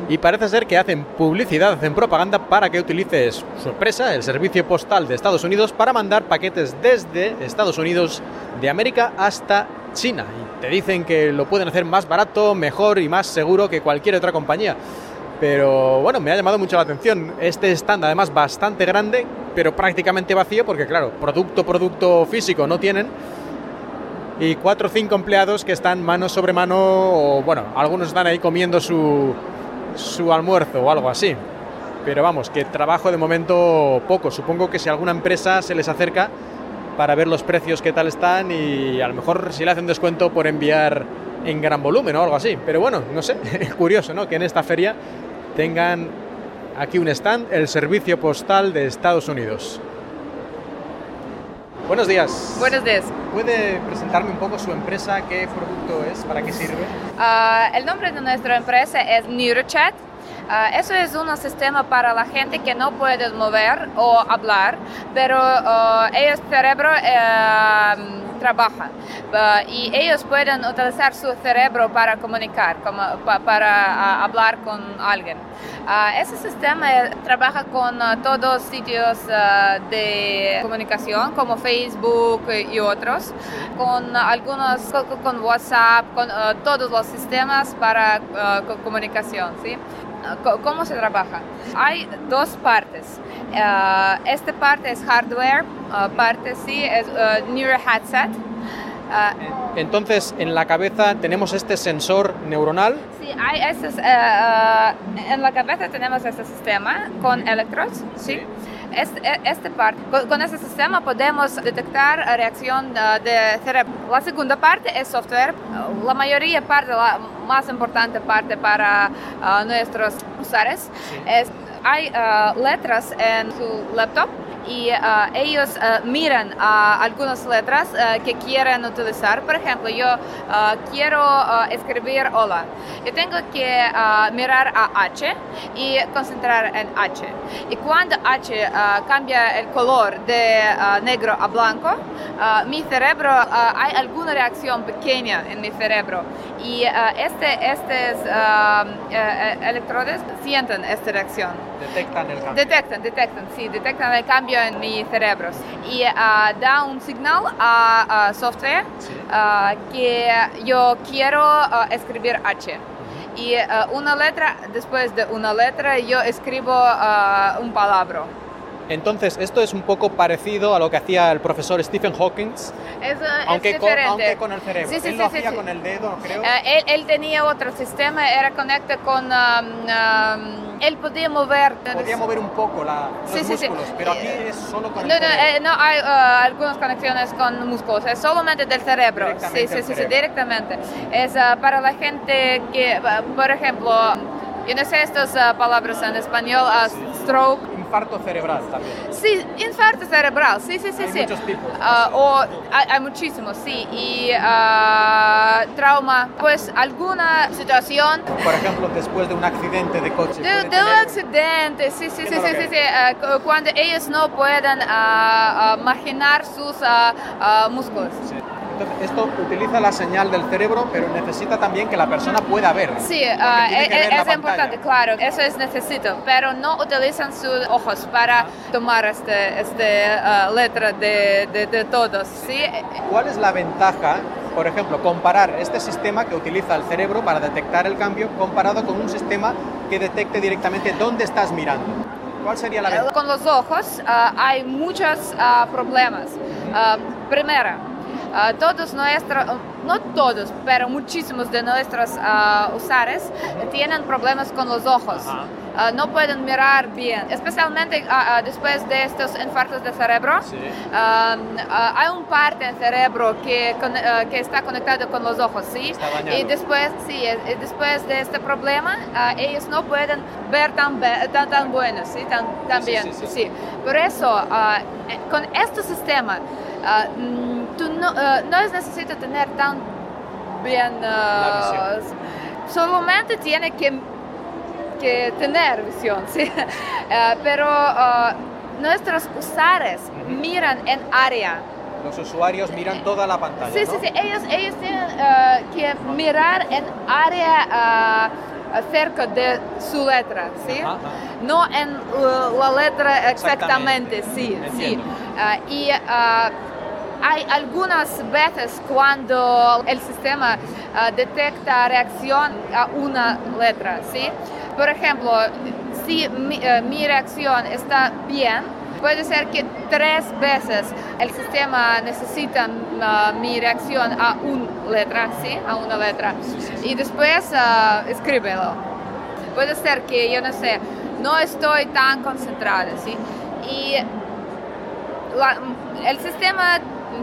Y parece ser que hacen publicidad, hacen propaganda para que utilices su empresa, el Servicio Postal de Estados Unidos, para mandar paquetes desde Estados Unidos de América hasta China. Y te dicen que lo pueden hacer más barato, mejor y más seguro que cualquier otra compañía. Pero bueno, me ha llamado mucho la atención este stand, además bastante grande, pero prácticamente vacío, porque claro, producto, producto físico no tienen y cuatro o cinco empleados que están mano sobre mano, o bueno, algunos están ahí comiendo su, su almuerzo o algo así. Pero vamos, que trabajo de momento poco. Supongo que si alguna empresa se les acerca para ver los precios que tal están y a lo mejor si le hacen descuento por enviar en gran volumen o algo así. Pero bueno, no sé, (laughs) curioso, ¿no? Que en esta feria tengan aquí un stand, el Servicio Postal de Estados Unidos. Buenos días. Buenos días. ¿Puede presentarme un poco su empresa? ¿Qué producto es? ¿Para qué sirve? Uh, el nombre de nuestra empresa es NeuroChat. Uh, eso es un sistema para la gente que no puede mover o hablar, pero uh, ellos cerebro trabaja y ellos pueden utilizar su cerebro para comunicar, como, para hablar con alguien. ese sistema trabaja con todos sitios de comunicación como Facebook y otros, con algunos, con, WhatsApp, con todos los sistemas para comunicación. ¿sí? ¿Cómo se trabaja? Hay dos partes. Uh, esta parte es hardware, uh, parte sí es uh, Neuro Headset. Entonces, en la cabeza tenemos este sensor neuronal. Sí, hay este, en la cabeza tenemos este sistema con electrodos, ¿sí? Este, este parte, con, este sistema podemos detectar reacción de cerebro. La segunda parte es software. La mayoría parte, la más importante parte para nuestros usuarios es hay uh, letras en su laptop y uh, ellos uh, miran algunas letras que quieren utilizar. Por ejemplo, yo quiero escribir hola. Yo tengo que mirar a H y concentrar en H. Y cuando H cambia el color de negro a blanco, mi cerebro, hay alguna reacción pequeña en mi cerebro. Y este, estos electrodos sienten esta reacción. Detectan el cambio. Detectan, detectan, sí, detectan el cambio en mi cerebro. Y uh, da un signal a, a software uh, que yo quiero uh, escribir H. Y una letra, después de una letra, yo escribo un palabra. Entonces, esto es un poco parecido a lo que hacía el profesor Stephen Hawking, es, aunque, con, aunque, con, el cerebro. Sí, sí, él sí, lo hacía con el dedo, creo. Él, él, tenía otro sistema, era conectado con... Um, um, él podía mover. Podía mover un poco la, los sí, sí, músculos, sí. pero aquí es solo con no, el no, cerebro. eh, no, hay uh, algunas conexiones con músculos, es solamente del cerebro. Sí, sí, sí, sí, directamente. Es uh, para la gente que, uh, por ejemplo, yo no sé estas uh, palabras en español, uh, stroke. Infarto cerebral también. Sí, infarto cerebral, sí, sí, sí. Hay sí. muchos tipos. Ah, o hay, hay muchísimos, sí. Y ah, trauma, pues alguna situación Por ejemplo, después de un accidente de coche. de, de un accidente, sí, sí, sí, sí, sí, sí, cu- cuando ellos no pueden marginar sus músculos. Sí. Entonces, esto utiliza la señal del cerebro, pero necesita también que la persona pueda ver. Sí, Porque ah, tiene e- que ver es importante, claro, eso es necesito, pero no utilizan sus ojos para tomar este, este ah, letra de, de, de todos, ¿sí? ¿Cuál es la ventaja, por ejemplo, comparar este sistema que utiliza el cerebro para detectar el cambio comparado con un sistema que detecte directamente dónde estás mirando? ¿Cuál sería la ventaja? Con los ojos hay muchos problemas. Primero, todos nuestros, no todos, pero muchísimos de nuestros usuarios tienen problemas con los ojos. Ah, no pueden mirar bien, especialmente ah, ah, después de estos infartos de cerebro. hay un parte del cerebro que, que, está conectado con los ojos, ¿sí? Y después, sí, después de este problema, ellos no pueden ver tan, tan, tan bueno, ¿sí? Tan, bien, sí, Por eso, eh, con este sistema, mm, no, no es necesario tener tan bien... solamente tiene que que tener visión, (laughs) ¿sí? Eh, pero uh, nuestros usuarios miran en área. Los usuarios miran toda la pantalla. Sí, sí, sí. Ellos, ellos tienen uh, que mirar en área uh, cerca de su letra, ¿sí? No en la letra exactamente, sí, sí. y hay algunas veces cuando el sistema detecta reacción a una letra, ¿sí? Por ejemplo, si eh, mi, reacción está bien, puede ser que tres veces el sistema necesita uh, mi reacción a una letra, ¿sí? A una letra. Y después uh, escríbelo. Puede ser que, yo no sé, no estoy tan concentrada, ¿sí? Y el sistema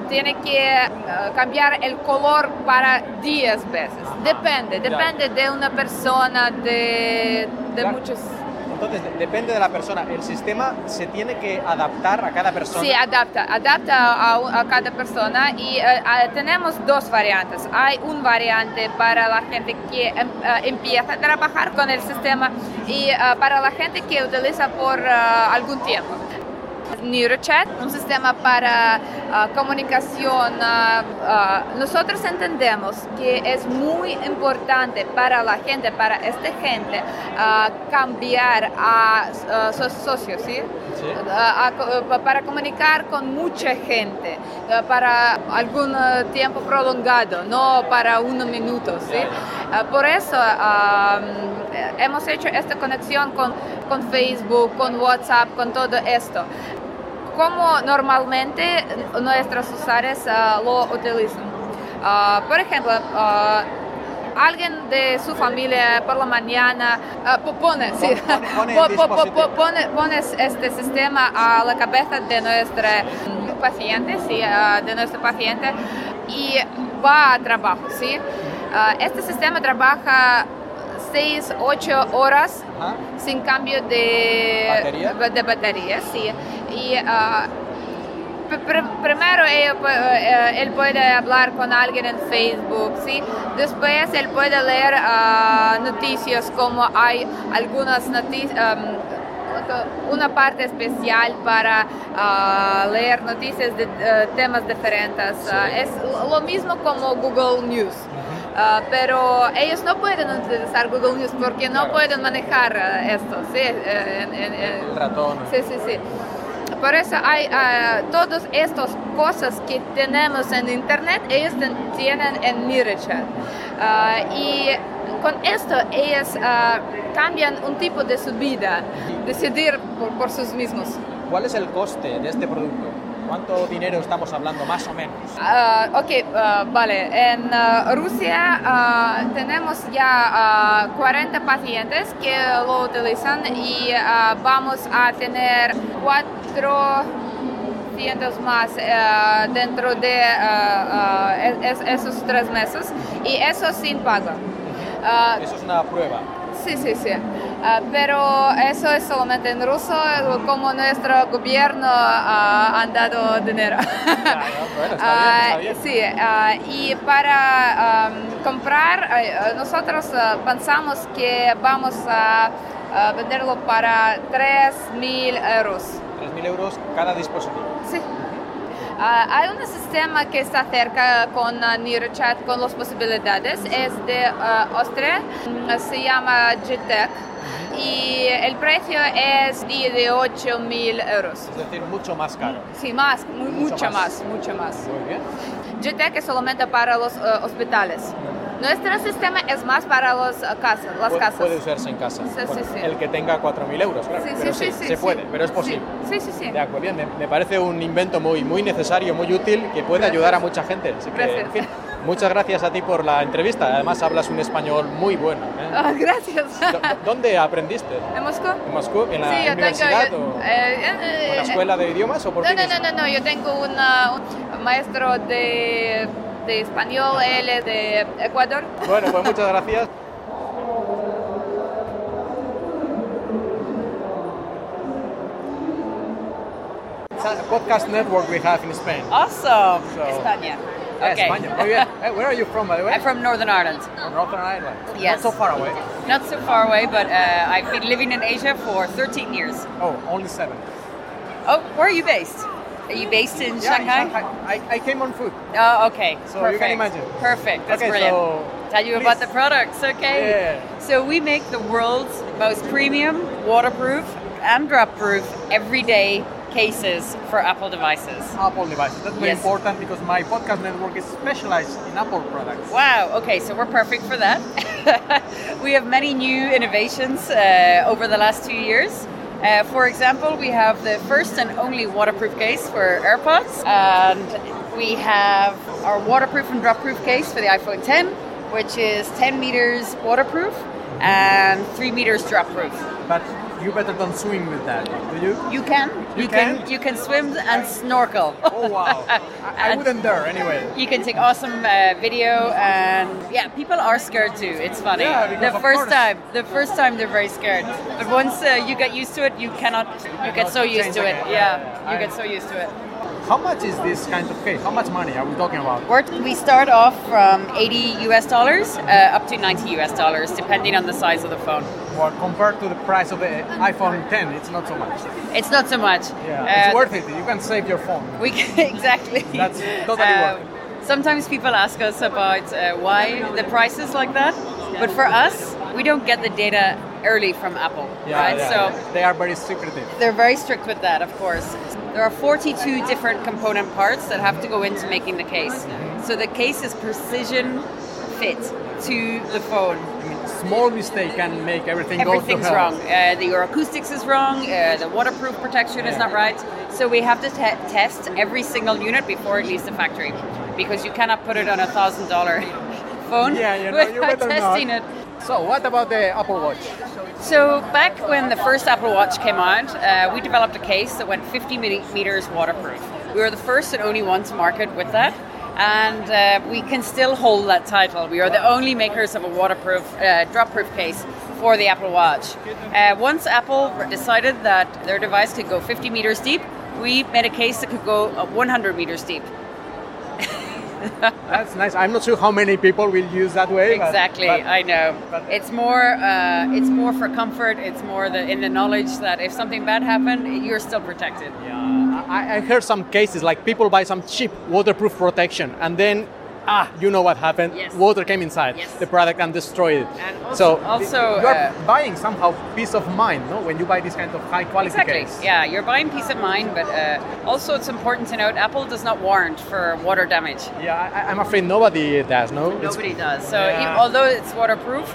tiene que uh, cambiar el color para 10 veces. Depende, depende de una persona, de, de muchos... Entonces, depende de la persona. El sistema se tiene que adaptar a cada persona. Sí, adapta, adapta a, a cada persona y uh, tenemos dos variantes. Hay un variante para la gente que em, uh, empieza a trabajar con el sistema y para la gente que utiliza por algún tiempo. NeuroChat, un sistema para uh, comunicación. Uh, uh, nosotros entendemos que es muy importante para la gente, para esta gente, cambiar a sus socios, ¿sí? para comunicar con mucha gente, para algún tiempo prolongado, no para unos minutos. ¿sí? por eso hemos hecho esta conexión con, con Facebook, con WhatsApp, con todo esto como normalmente nuestros usuarios uh, lo utilizan. Uh, por ejemplo, uh, alguien de su familia por la mañana pone, sí, pone, pone, este sistema a la cabeza de nuestro paciente, sí, de nuestro paciente y va a trabajo, sí. este sistema trabaja 6, 8 horas sin cambio de batería, de batería sí. Y uh, primero él, eh, él, puede hablar con alguien en Facebook, ¿sí? Después él puede leer uh, noticias como hay algunas noticias. Um, una parte especial para uh, leer noticias de uh, temas diferentes. Uh, es lo mismo como Google News. Uh, pero ellos no pueden utilizar Google News porque no pueden manejar uh, esto, ¿sí? Uh, en, en, el ratón. Sí, sí, sí. Por eso hay todas estas cosas que tenemos en Internet, ellos tienen en MiraChat. y con esto ellos cambian un tipo de su vida, decidir por, por sus mismos. ¿Cuál es el coste de este producto? ¿Cuánto dinero estamos hablando más o menos? Uh, ok, uh, vale. En uh, Rusia tenemos ya 40 pacientes que lo utilizan y vamos a tener 400 más dentro de esos tres meses y eso sin pago. eso es una prueba. Sí, sí, sí. Uh, pero eso es solamente en ruso, como nuestro gobierno uh, han dado dinero. (laughs) bueno, está bien, está bien. Sí, y para um, comprar, nosotros pensamos que vamos a venderlo para 3.000 euros. 3.000 euros cada dispositivo. Sí. Uh, hay un sistema que está cerca con uh, NeuroChat con las posibilidades, es de uh, Austria, se llama GTEC y el precio es de 8 mil euros. Es decir, mucho más caro. Sí, más, mucho, más. más, mucho más. Muy bien. GTEC es solamente para los hospitales. Nuestro sistema es más para los uh, casas, las Pu- casas. Puede usarse en casa. Sí, Bueno, sí, sí. El que tenga 4.000 euros, claro. Pero sí, se puede, pero es posible. Sí, sí, sí. De acuerdo, bien, me, me parece un invento muy, muy necesario, muy útil, que puede ayudar a mucha gente. Así que, Gracias. en fin, muchas gracias a ti por la entrevista. Además, hablas un español muy bueno. ¿eh? Ah, gracias. (laughs) ¿Dónde aprendiste? ¿En Moscú? ¿En Moscú? ¿En la yo universidad tengo. o, eh, eh, en eh, la escuela de idiomas o por No, no, no, no, no, yo tengo una- un maestro de, de español, él es de Ecuador. Bueno, pues muchas gracias. It's a podcast network we have in Spain. Awesome. So- España. Yeah, Okay. España. Muy bien. Eh, where are you from, by the way? I'm from Northern Ireland. From Northern Ireland. Yes. Not so far away. Not so far away, but uh, I've been living in Asia for 13 years. Oh, only seven. Oh, where are you based? Are you based in Yeah, in Shanghai? I, I came on foot. Oh, okay. So Perfect. you can imagine. Perfect. That's Okay, brilliant. so Tell you about the products, okay? Yeah. So we make the world's most premium, waterproof, and drop-proof everyday cases for Apple devices. Apple devices. That's very Yes. important because my podcast network is specialized in Apple products. Wow, okay, so we're perfect for that. (laughs) we have many new innovations uh, over the last two years. Uh, for example, we have the first and only waterproof case for AirPods, and we have our waterproof and drop-proof case for the iPhone 10, which is 10 meters waterproof and 3 meters drop-proof. But you better don't swim with that, do you? You can, You you can? can, you can swim and snorkel. Oh wow! I, (laughs) I wouldn't dare anyway. You can take awesome uh, video, and yeah, people are scared too. It's funny. Yeah, the first time, the first time they're very scared, but once uh, you get used to it, you cannot. You get so used to it. Again. Yeah, you get so used to it. How much is this kind of case? How much money are we talking about? We start off from 80 US dollars uh, up to 90 US dollars, depending on the size of the phone. Well, compared to the price of the iPhone 10, it's not so much. It's not so much. Yeah, Uh, it's worth it. You can save your phone. We can, (laughs) exactly. That's totally worth Um, Sometimes people ask us about uh, why the price is like that, but for us, we don't get the data early from Apple, Yeah, right? yeah, so yeah. they are very secretive. they're very strict with that, of course. There are 42 different component parts that have to go into making the case. So the case is precision fit to the phone. Small mistake can make everything go Everything's to hell. wrong. Uh, the, your acoustics is wrong. Uh, the waterproof protection is not right. So we have to te- test every single unit before it leaves the factory, because you cannot put it on a thousand dollar (laughs) phone Yeah, you know, without testing not. it. So, what about the Apple Watch? So back when the first Apple Watch came out, uh, we developed a case that went 50 meters waterproof. We were the first and only one to market with that. And uh, we can still hold that title. We are the only makers of a waterproof, uh, drop-proof case for the Apple Watch. Uh, once Apple decided that their device could go 50 meters deep, we made a case that could go uh, 100 meters deep. (laughs) That's nice. I'm not sure how many people will use that way. Exactly, but- I know. It's more, uh, it's more for comfort. It's more the, in the knowledge that if something bad happened, you're still protected. I, I heard some cases like people buy some cheap waterproof protection and then ah you know what happened Yes. water came inside Yes. the product and destroyed it And also- so also, you are uh, buying somehow peace of mind no when you buy this kind of high quality Exactly. case Yeah, you're buying peace of mind, but uh, also it's important to note Apple does not warrant for water damage. yeah I, i'm afraid nobody does no It's- Nobody does. So Yeah. e- although it's waterproof,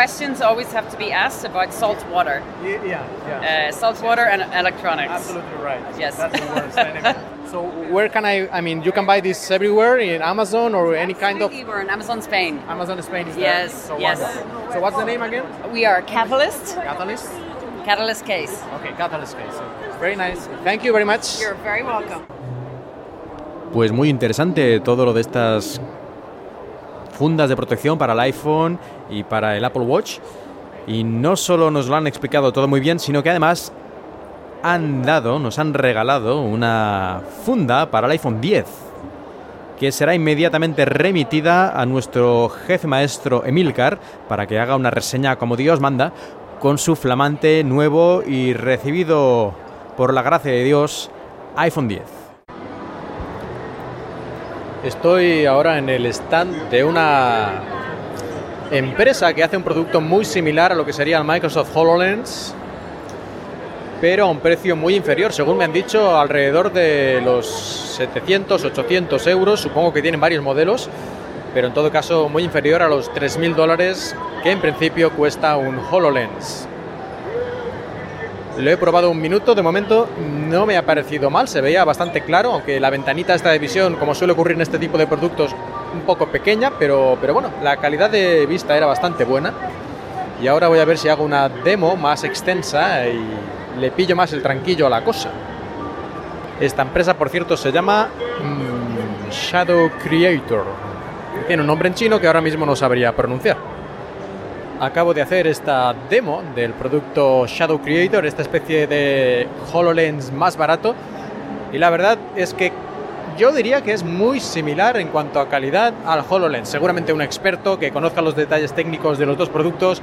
questions always have to be asked about salt water, yeah yeah, yeah. uh, salt water and electronics. absolutely right Yes. that's the worst (laughs) anyway. so where can i i mean you can buy this everywhere in amazon or any kind of Absolutely, We're in Amazon Spain. amazon spain is there? Yes, so yes. wonderful. so what's the name again We are Catalyst, catalyst Catalyst Case. okay catalyst case so very nice thank you very much You're very welcome. Pues muy interesante todo lo de estas fundas de protección para el iPhone y para el Apple Watch. Y no solo nos lo han explicado todo muy bien, sino que además han dado, nos han regalado una funda para el iPhone 10, que será inmediatamente remitida a nuestro jefe maestro Emilcar para que haga una reseña como Dios manda con su flamante nuevo y recibido por la gracia de Dios iPhone 10. Estoy ahora en el stand de una empresa que hace un producto muy similar a lo que sería el Microsoft HoloLens, pero a un precio muy inferior, según me han dicho, alrededor de los 700, 800 euros. Supongo que tienen varios modelos, pero en todo caso muy inferior a los 3.000 dólares que en principio cuesta un HoloLens. Lo he probado un minuto, de momento no me ha parecido mal, se veía bastante claro, aunque la ventanita esta de visión, como suele ocurrir en este tipo de productos, un poco pequeña, pero, pero bueno, la calidad de vista era bastante buena. Y ahora voy a ver si hago una demo más extensa y le pillo más el tranquillo a la cosa. Esta empresa, por cierto, se llama mm, Shadow Creator. Tiene un nombre en chino que ahora mismo no sabría pronunciar acabo de hacer esta demo del producto Shadow Creator, esta especie de HoloLens más barato. Y la verdad es que yo diría que es muy similar en cuanto a calidad al HoloLens. Seguramente un experto que conozca los detalles técnicos de los dos productos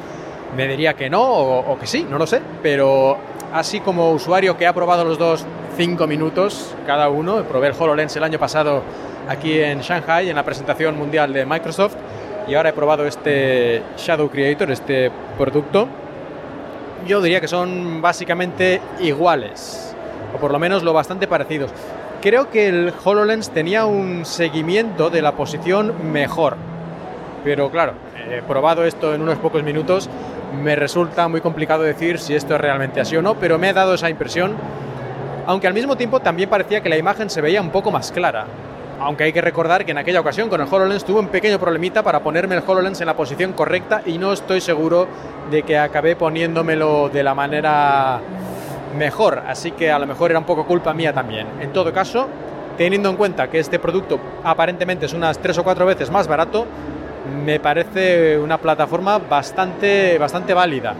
me diría que no o, que sí, no lo sé. Pero así como usuario que ha probado los dos cinco minutos cada uno, probé el HoloLens el año pasado aquí en Shanghai en la presentación mundial de Microsoft y ahora he probado este Shadow Creator, este producto. Yo diría que son básicamente iguales, o por lo menos lo bastante parecidos. Creo que el HoloLens tenía un seguimiento de la posición mejor, pero claro, probado esto en unos pocos minutos, me resulta muy complicado decir si esto es realmente así o no, pero me ha dado esa impresión, aunque al mismo tiempo también parecía que la imagen se veía un poco más clara aunque hay que recordar que en aquella ocasión con el HoloLens tuve un pequeño problemita para ponerme el HoloLens en la posición correcta y no estoy seguro de que acabé poniéndomelo de la manera mejor, así que a lo mejor era un poco culpa mía también. En todo caso, teniendo en cuenta que este producto aparentemente es unas tres o cuatro veces más barato, me parece una plataforma bastante, bastante válida.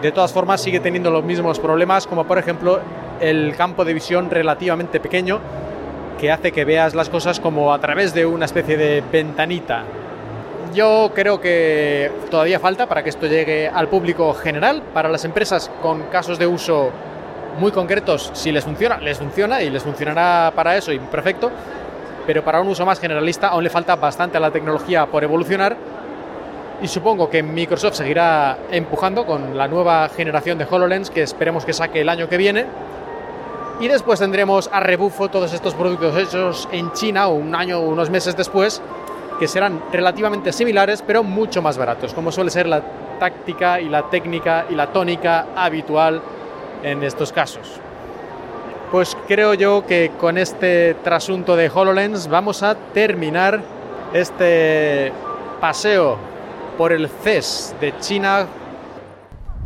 De todas formas, sigue teniendo los mismos problemas, como por ejemplo el campo de visión relativamente pequeño, que hace que veas las cosas como a través de una especie de ventanita. Yo creo que todavía falta para que esto llegue al público general, para las empresas con casos de uso muy concretos, si les funciona, les funciona y les funcionará para eso y perfecto, pero para un uso más generalista aún le falta bastante a la tecnología por evolucionar. Y supongo que Microsoft seguirá empujando con la nueva generación de HoloLens que esperemos que saque el año que viene y después tendremos a rebufo todos estos productos hechos en China un año o unos meses después, que serán relativamente similares, pero mucho más baratos, como suele ser la táctica y la técnica y la tónica habitual en estos casos. Pues creo yo que con este trasunto de HoloLens vamos a terminar este paseo por el CES de China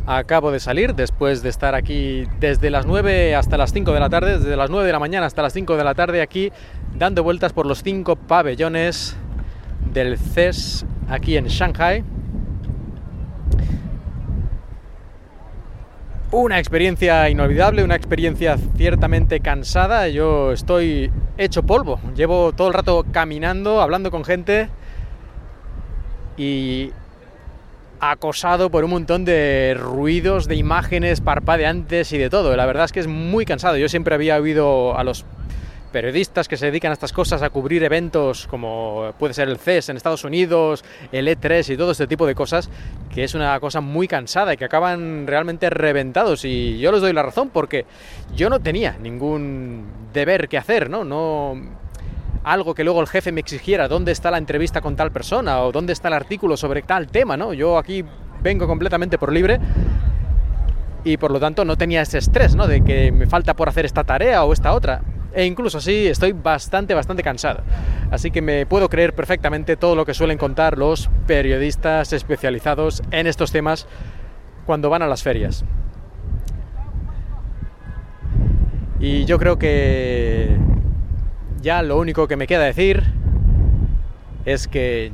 Acabo de salir después de estar aquí desde las 9 hasta las 5 de la tarde, desde las 9 de la mañana hasta las 5 de la tarde aquí dando vueltas por los cinco pabellones del CES aquí en Shanghai. Una experiencia inolvidable, una experiencia ciertamente cansada. Yo estoy hecho polvo. Llevo todo el rato caminando, hablando con gente y acosado por un montón de ruidos, de imágenes parpadeantes y de todo. La verdad es que es muy cansado. Yo siempre había oído a los periodistas que se dedican a estas cosas, a cubrir eventos como puede ser el CES en Estados Unidos, el E3 y todo este tipo de cosas, que es una cosa muy cansada y que acaban realmente reventados. Y yo les doy la razón porque yo no tenía ningún deber que hacer, ¿no? No algo que luego el jefe me exigiera, dónde está la entrevista con tal persona o dónde está el artículo sobre tal tema, ¿no? Yo aquí vengo completamente por libre y por lo tanto no tenía ese estrés, ¿no? De que me falta por hacer esta tarea o esta otra. E incluso así estoy bastante, bastante cansado. Así que me puedo creer perfectamente todo lo que suelen contar los periodistas especializados en estos temas cuando van a las ferias. Y yo creo que ya lo único que me queda decir es que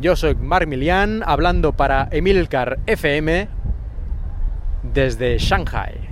yo soy Mark Milian hablando para Emilcar FM desde Shanghai.